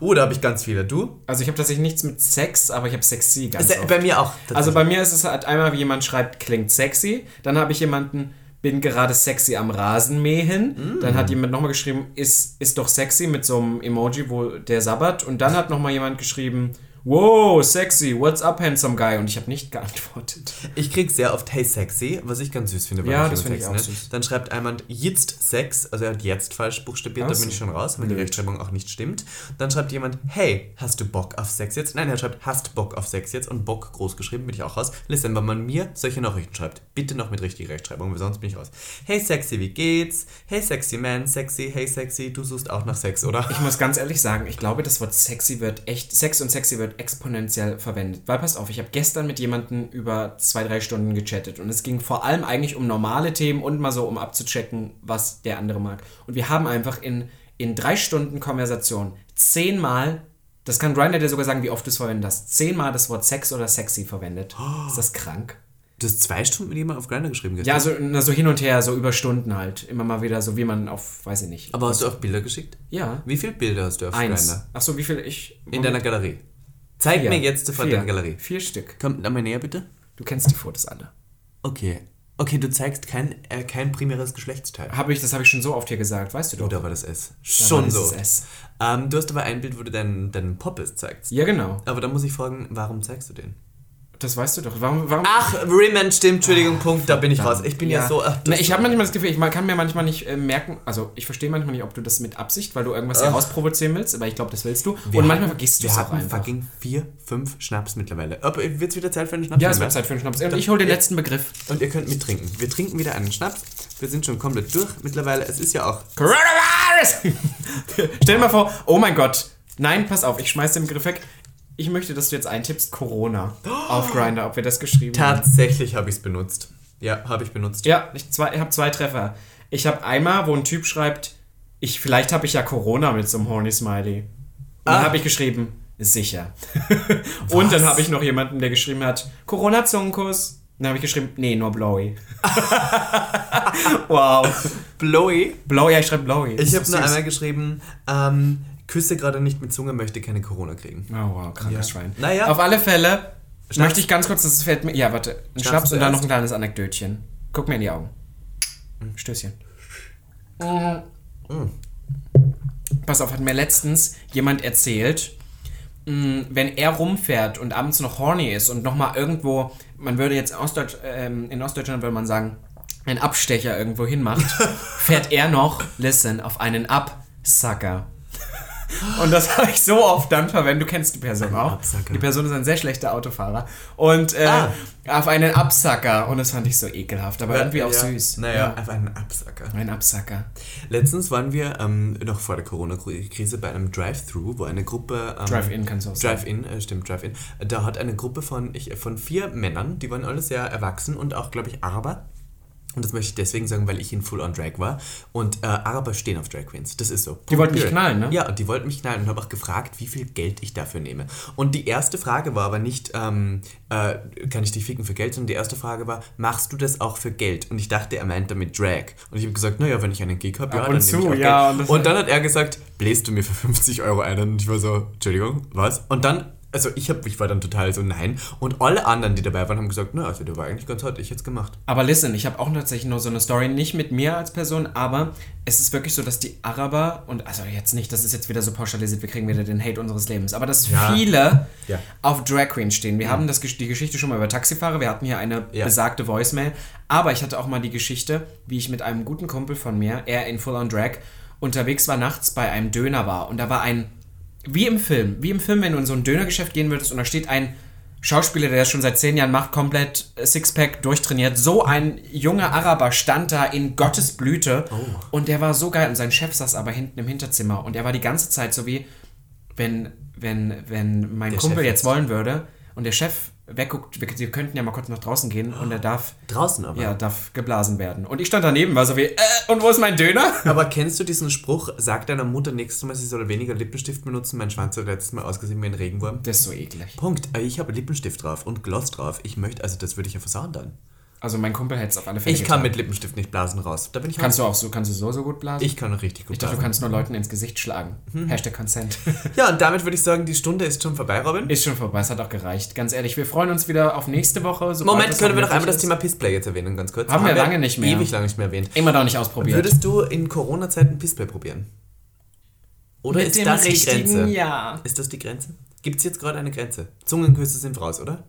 S2: Oh, da habe ich ganz viele. Du?
S1: Also ich habe tatsächlich nichts mit Sex, aber ich habe sexy ganz
S2: Se-
S1: oft.
S2: Bei mir auch.
S1: Also bei mir ist es halt einmal, wie jemand schreibt, klingt sexy. Dann habe ich jemanden, bin gerade sexy am Rasenmähen. Dann hat jemand nochmal geschrieben, ist, ist doch sexy mit so einem Emoji, wo der sabbert. Und dann hat nochmal jemand geschrieben, wow, sexy, what's up, handsome guy? Und ich habe nicht geantwortet.
S2: Ich krieg sehr oft Hey Sexy, was ich ganz süß finde. weil
S1: Ja, das finde ich
S2: sexy
S1: auch
S2: nennt.
S1: süß.
S2: Dann schreibt jemand Jetzt Sex, also er hat jetzt falsch buchstabiert,
S1: Ach
S2: da bin ich schon raus, weil die. Rechtschreibung auch nicht stimmt. Dann schreibt jemand Hey, hast du Bock auf Sex jetzt? Nein, er schreibt Hast Bock auf Sex jetzt und Bock groß geschrieben, bin ich auch raus. Listen, wenn man mir solche Nachrichten schreibt, bitte noch mit richtiger Rechtschreibung, weil sonst bin ich raus. Hey Sexy, wie geht's? Hey Sexy Man, Sexy, hey Sexy, du suchst auch nach Sex, oder?
S1: Ich muss ganz ehrlich sagen, ich glaube, das Wort sexy wird echt, Sex und sexy wird exponentiell verwendet. Weil pass auf, ich habe gestern mit jemandem über zwei, drei Stunden gechattet und es ging vor allem eigentlich um normale Themen und mal so um abzuchecken, was der andere mag. Und wir haben einfach in, in drei Stunden Konversation zehnmal, das kann Grindr dir sogar sagen, wie oft du es verwendet hast, zehnmal das Wort Sex oder sexy verwendet. Ist das krank?
S2: Du hast zwei Stunden mit jemandem auf Grindr geschrieben gestern.
S1: Ja, so, na, so hin und her, so über Stunden halt. Immer mal wieder, so wie man auf, weiß ich nicht.
S2: Aber hast du auch Bilder geschickt?
S1: Ja.
S2: Wie viele Bilder hast du auf
S1: Eins.
S2: Grindr?
S1: Achso, wie viel ich.
S2: In deiner Galerie. Zeig
S1: Vier.
S2: mir jetzt deine Galerie.
S1: Vier Stück.
S2: Komm, einmal näher bitte.
S1: Du kennst die Fotos alle.
S2: Okay. Okay, du zeigst kein, äh, kein primäres Geschlechtsteil.
S1: Habe ich, das habe ich schon so oft hier gesagt, weißt du doch.
S2: Oh, da war das S. Schon
S1: das
S2: so.
S1: das S.
S2: Ähm, du hast aber ein Bild, wo du deinen, deinen Poppes zeigst.
S1: Ja, genau.
S2: Aber da muss ich fragen, warum zeigst du den?
S1: Das weißt du doch. Warum? warum?
S2: Ach, Rimmon, stimmt, Entschuldigung, Punkt, da bin ich raus. Ich bin ja, so... Ach,
S1: Na,
S2: das-
S1: ich habe manchmal das Gefühl, ich kann mir manchmal nicht äh, merken, also ich verstehe manchmal nicht, ob du das mit Absicht, weil du irgendwas herausprovozieren willst, aber ich glaube, das willst du.
S2: Wir
S1: Und manchmal vergisst du es auch einfach.
S2: fucking vier, fünf Schnaps mittlerweile. Aber wird es wieder Zeit für einen Schnaps?
S1: Ja, es wird Zeit für einen Schnaps. Und ich hole den letzten Begriff.
S2: Und ihr könnt mittrinken. Wir trinken wieder einen Schnaps. Wir sind schon komplett durch. Mittlerweile, es ist ja auch...
S1: Coronavirus! <laughs> Stell dir mal vor, oh mein Gott. Nein, pass auf, ich schmeiß den Begriff weg. Ich möchte, dass du jetzt eintippst Corona auf Grinder, ob wir das geschrieben haben.
S2: Tatsächlich habe ich es benutzt. Ja, habe ich benutzt.
S1: Ja, ich, zwei, ich habe zwei Treffer. Ich habe einmal, wo ein Typ schreibt, ich, vielleicht habe ich ja Corona mit so einem Horny Smiley. Und dann
S2: Ah.
S1: habe ich geschrieben, sicher. <laughs> Und dann habe ich noch jemanden, der geschrieben hat, Corona-Zungenkuss. Dann habe ich geschrieben, nee, nur Blowy. <laughs> wow.
S2: Blowy.
S1: Blowy, ja, ich schreibe Blowy.
S2: Ich habe nur einmal geschrieben, ähm, küsse gerade nicht mit Zunge, möchte keine Corona kriegen.
S1: Oh, wow, krankes
S2: Ja.
S1: Schwein.
S2: Naja.
S1: Auf alle Fälle
S2: Schnaps.
S1: möchte ich ganz kurz, das fällt mir. Ja, warte. Ein
S2: Schnaps
S1: Schnaps und dann noch ein kleines Anekdötchen. Guck mir in die Augen. Stößchen. Pass auf, hat mir letztens jemand erzählt, mh, wenn er rumfährt und abends noch horny ist und nochmal irgendwo, man würde jetzt Ostdeutsch, ähm, in Ostdeutschland würde man sagen, einen Abstecher irgendwo hinmacht, <laughs> fährt er noch, listen, auf einen Absucker. Und das <laughs> habe ich so oft dann verwendet. Du kennst die Person auch.
S2: Absacker.
S1: Die Person ist ein sehr schlechter Autofahrer. Und äh,
S2: Ah.
S1: auf einen Absacker. Und das fand ich so ekelhaft, aber irgendwie auch
S2: ja.
S1: süß.
S2: Naja,
S1: Ja.
S2: einfach einen Absacker.
S1: Ein Absacker.
S2: Letztens waren wir ähm, noch vor der Corona-Krise bei einem Drive-Thru, wo eine Gruppe. Ähm,
S1: Drive-In kannst du auch sagen.
S2: Drive-In, äh, stimmt, Drive-In. Da hat eine Gruppe von, ich, von vier Männern, die waren alle sehr erwachsen und auch, glaube ich, Araber. Und das möchte ich deswegen sagen, weil ich in Full-on-Drag war. Und äh, Araber stehen auf Drag Queens. Das ist so.
S1: Die wollten
S2: Period.
S1: knallen, ne?
S2: Ja, und die wollten mich knallen und habe auch gefragt, wie viel Geld ich dafür nehme. Und die erste Frage war aber nicht, ähm, äh, kann ich dich ficken für Geld, sondern die erste Frage war, machst du das auch für Geld? Und ich dachte, er meint damit Drag. Und ich habe gesagt, naja, wenn ich einen Gig habe, ja, dann
S1: und
S2: nehme ich
S1: zu,
S2: auch
S1: ja, und
S2: Geld.
S1: das-
S2: Und dann hat er gesagt, bläst du mir für 50 Euro ein? Und ich war so, Entschuldigung, was? Und dann, also ich, hab, ich war dann total so, nein. Und alle anderen, die dabei waren, haben gesagt, na, also der war eigentlich ganz hart, ich jetzt gemacht.
S1: Aber listen, ich habe auch tatsächlich nur so eine Story, nicht mit mir als Person, aber es ist wirklich so, dass die Araber, und also jetzt nicht, das ist jetzt wieder so pauschalisiert, wir kriegen wieder den Hate unseres Lebens, aber dass
S2: Ja.
S1: viele
S2: Ja.
S1: auf Drag Queen stehen. Wir haben das, die Geschichte schon mal über Taxifahrer, wir hatten hier eine
S2: Ja.
S1: besagte Voicemail, aber ich hatte auch mal die Geschichte, wie ich mit einem guten Kumpel von mir, er in Full on Drag, unterwegs war nachts bei einem Döner war und da war ein, wie im Film, wie im Film, wenn du in so ein Dönergeschäft gehen würdest und da steht ein Schauspieler, der das schon seit zehn Jahren macht, komplett Sixpack durchtrainiert. So ein junger Araber stand da in Gottes Blüte. Und der war so geil. Und sein Chef saß aber hinten im Hinterzimmer. Und er war die ganze Zeit so wie, wenn, wenn, wenn mein
S2: Der
S1: Kumpel
S2: Chef
S1: jetzt. wollen würde und der Chef wegguckt, wir, wir könnten ja mal kurz nach draußen gehen und er darf,
S2: Draußen aber.
S1: ja, darf geblasen werden. Und ich stand daneben, war so wie, äh, und wo ist mein Döner? <laughs>
S2: Aber kennst du diesen Spruch, sag deiner Mutter nächstes Mal, sie soll weniger Lippenstift benutzen, mein Schwanz hat letztes Mal ausgesehen wie ein Regenwurm?
S1: Das ist so eklig.
S2: Punkt. Äh, Ich habe Lippenstift drauf und Gloss drauf. Ich möchte, also das würde ich ja versauen dann.
S1: Also mein Kumpel hätte es auf alle Fälle
S2: Ich kann
S1: getan.
S2: mit Lippenstift nicht blasen raus. Da bin ich
S1: Kannst du auch so, kannst du so, so gut blasen?
S2: Ich kann richtig gut
S1: Ich dachte, du
S2: blasen.
S1: kannst nur Leuten ins Gesicht schlagen.
S2: Mhm.
S1: Hashtag Consent. <laughs>
S2: Ja, und damit würde ich sagen, die Stunde ist schon vorbei, Robin.
S1: Ist schon vorbei, es hat auch gereicht. Ganz ehrlich, wir freuen uns wieder auf nächste Woche.
S2: Moment, können wir
S1: noch
S2: einmal
S1: möglich
S2: das
S1: ist.
S2: Thema Pissplay jetzt erwähnen, ganz kurz.
S1: Haben wir lange nicht mehr.
S2: Ewig lange nicht mehr erwähnt.
S1: Immer noch nicht ausprobiert.
S2: Würdest du in Corona-Zeiten Pissplay probieren? Oder
S1: Mit
S2: ist das die Grenze?
S1: Ja.
S2: Ist das die Grenze? Gibt es jetzt gerade eine Grenze? Zungenküsse sind raus, oder?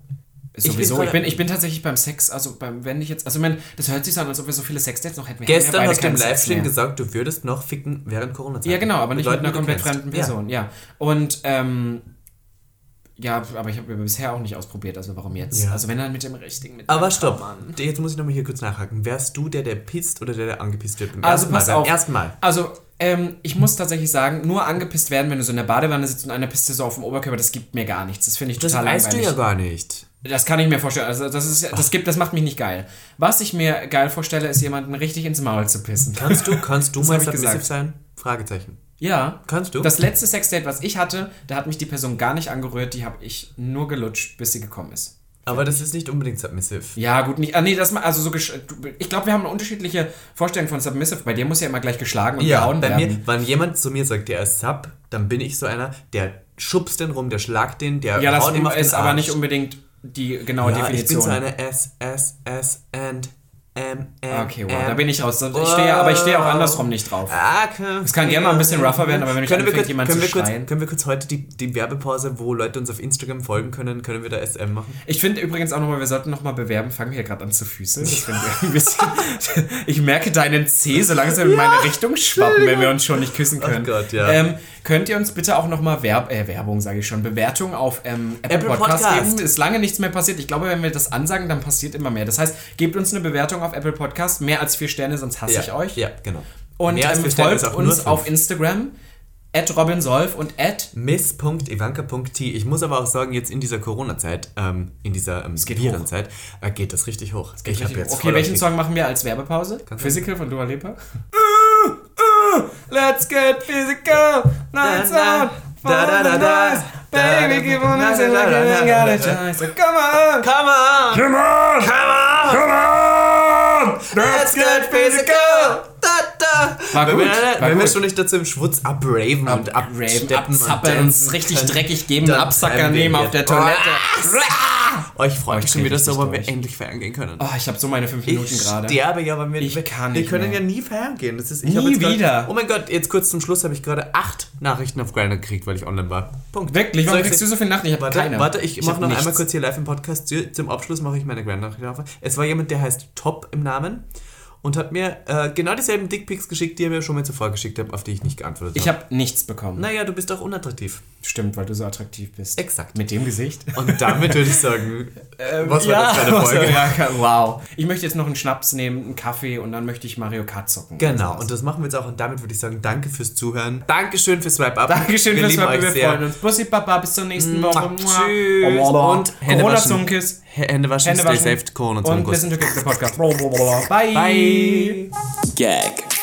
S1: Sowieso,
S2: bin
S1: ich bin, ich bin tatsächlich beim Sex, also beim, wenn ich jetzt, also ich meine, das hört sich so an, als ob wir so viele Sexdates noch hätten. Wir
S2: Gestern
S1: ja
S2: hast du im Livestream gesagt, du würdest noch ficken während Corona-Zeiten.
S1: Ja, genau, aber nicht mit
S2: Leuten,
S1: einer
S2: die du
S1: komplett fremden Person, ja. Und, ähm, ja, aber ich habe bisher auch nicht ausprobiert, also warum jetzt?
S2: Ja.
S1: Also wenn dann mit dem richtigen, mit
S2: Aber stopp,
S1: Mann.
S2: jetzt muss ich nochmal hier kurz nachhaken. Wärst du der, der pisst oder der, der angepisst wird? Beim
S1: Also
S2: ersten
S1: pass
S2: Mal,
S1: auf.
S2: Beim ersten Mal.
S1: Also, ähm, ich muss tatsächlich sagen, nur angepisst werden, wenn du so in der Badewanne sitzt und einer pisst dir so auf dem Oberkörper, das gibt mir gar nichts. Das finde ich
S2: Das
S1: total
S2: weißt
S1: langweilig.
S2: du ja gar nicht.
S1: Das kann ich mir vorstellen. Also das ist, das gibt, das macht mich nicht geil. Was ich mir geil vorstelle, ist jemanden richtig ins Maul zu pissen.
S2: Kannst du, kannst du mal submissive sein? Fragezeichen.
S1: Ja.
S2: Kannst du?
S1: Das letzte Sexdate, was ich hatte, da hat mich die Person gar nicht angerührt, die habe ich nur gelutscht, bis sie gekommen ist.
S2: Aber das ist nicht unbedingt submissive.
S1: Ja, gut, nicht. Ah, nee, das also so Ich glaube, wir haben eine unterschiedliche Vorstellung von Submissive. Bei dir muss ja immer gleich geschlagen und
S2: Ja,
S1: gehauen
S2: bei
S1: werden.
S2: mir, wenn jemand zu mir sagt, der ist Sub, dann bin ich so einer, der schubst den rum, der schlagt den, der
S1: ja, das
S2: den
S1: ist aber nicht unbedingt die genaue
S2: ja, ich bin
S1: Definition.
S2: so eine S, S, S, and, M, M,
S1: okay, wow,
S2: M.
S1: da bin ich raus. Ich stehe, aber ich stehe auch andersrum nicht drauf.
S2: Ah, okay.
S1: Es kann gerne mal ein bisschen rougher werden, aber wenn
S2: wir
S1: anfängt,
S2: kurz,
S1: jemand
S2: können
S1: zu
S2: wir kurz,
S1: schreien.
S2: Können wir kurz heute die, die Werbepause, wo Leute uns auf Instagram folgen können, können wir da SM machen?
S1: Ich finde übrigens auch nochmal, wir sollten nochmal bewerben, fangen wir hier gerade an zu Füße. Das finde ich <laughs> ich merke deinen Zeh so langsam in meine Richtung schwappen, wenn wir uns schon nicht küssen können.
S2: Gott, ja.
S1: Ähm, könnt ihr uns bitte auch nochmal Werb äh, Werbung, sage ich schon, Bewertung auf ähm, Apple,
S2: Apple
S1: Podcast,
S2: Podcast.
S1: geben? Ist lange nichts mehr passiert. Ich glaube, wenn wir das ansagen, dann passiert immer mehr. Das heißt, gebt uns eine Bewertung auf Apple Podcast, mehr als vier Sterne, sonst hasse
S2: ja,
S1: ich euch.
S2: Ja, genau.
S1: Und
S2: Mehr
S1: ähm, folgt uns auf. Instagram, at robinsolf und at
S2: miss.ivanka.t. Ich muss aber auch sagen, jetzt in dieser Corona-Zeit, ähm, in dieser ähm,
S1: geht
S2: Virenzeit, äh, geht das richtig hoch. ich hab jetzt
S1: Okay, welchen Song machen wir als Werbepause?
S2: Du-
S1: Physical von Dua Lipa? <gasps> Let's get physical. Nights
S2: Da,
S1: out.
S2: da, da, da, da,
S1: Baby,
S2: da,
S1: give
S2: da,
S1: on
S2: da,
S1: us
S2: da,
S1: and
S2: da,
S1: like
S2: da,
S1: you ain't got a
S2: da,
S1: choice. So Come on.
S2: Come on!
S1: Come on.
S2: Come on!
S1: Come on.
S2: Let's get physical! Da.
S1: War
S2: wenn
S1: gut,
S2: wir,
S1: war
S2: wenn wir
S1: gut.
S2: schon nicht dazu im Schwutz abraven und
S1: Raven,
S2: absteppen
S1: abzappeln, uns richtig dreckig geben,
S2: dann
S1: Absacker
S2: wir
S1: nehmen auf der Toilette.
S2: Oh, ich freue
S1: Oh,
S2: mich
S1: ich
S2: schon wieder weil wir
S1: durch.
S2: endlich feiern gehen können.
S1: Oh, ich habe so meine fünf Minuten
S2: ich
S1: gerade.
S2: sterbe ja, weil wir,
S1: Ich
S2: wir,
S1: kann
S2: wir
S1: nicht
S2: können
S1: mehr.
S2: ja nie feiern gehen. Das ist, ich
S1: Nie
S2: jetzt grad-
S1: wieder.
S2: Oh mein Gott, jetzt kurz zum Schluss habe ich gerade acht Nachrichten auf Grindr gekriegt, weil ich online war. Punkt.
S1: Wirklich? Warum
S2: ich
S1: kriegst du so viel Nacht? Ich habe
S2: Warte,
S1: keine.
S2: warte, ich, mache noch
S1: nichts.
S2: einmal kurz hier live im Podcast. Zu- Zum Abschluss mache ich meine Grand-Nachricht auf. Es war jemand, der heißt Top im Namen und hat mir äh, genau dieselben Dickpics geschickt, die er mir schon mal zuvor geschickt hat, auf die ich nicht geantwortet
S1: Ich
S2: habe.
S1: habe nichts bekommen.
S2: Naja, du bist auch unattraktiv.
S1: Stimmt, weil du so attraktiv bist.
S2: Exakt.
S1: Mit dem Gesicht.
S2: Und damit würde ich sagen, was war
S1: ja,
S2: das für eine Folge?
S1: ja, wow. Ich möchte jetzt noch einen Schnaps nehmen, einen Kaffee und dann möchte ich Mario Kart zocken.
S2: Genau,
S1: Das
S2: und das machen wir jetzt auch. Und damit würde ich sagen, danke fürs Zuhören. Dankeschön fürs Swipe Up.
S1: Dankeschön
S2: wir
S1: fürs Mal,
S2: euch
S1: wir freuen uns. Bussi Papa, bis zur nächsten Woche.
S2: Tschüss. Und Hände
S1: Corona
S2: waschen. Hände waschen,
S1: Hände
S2: stay
S1: waschen.
S2: safe, Corona
S1: Und
S2: Zunkus.
S1: bis in der Podcast. <laughs> Bye.
S2: Bye.
S3: Gag.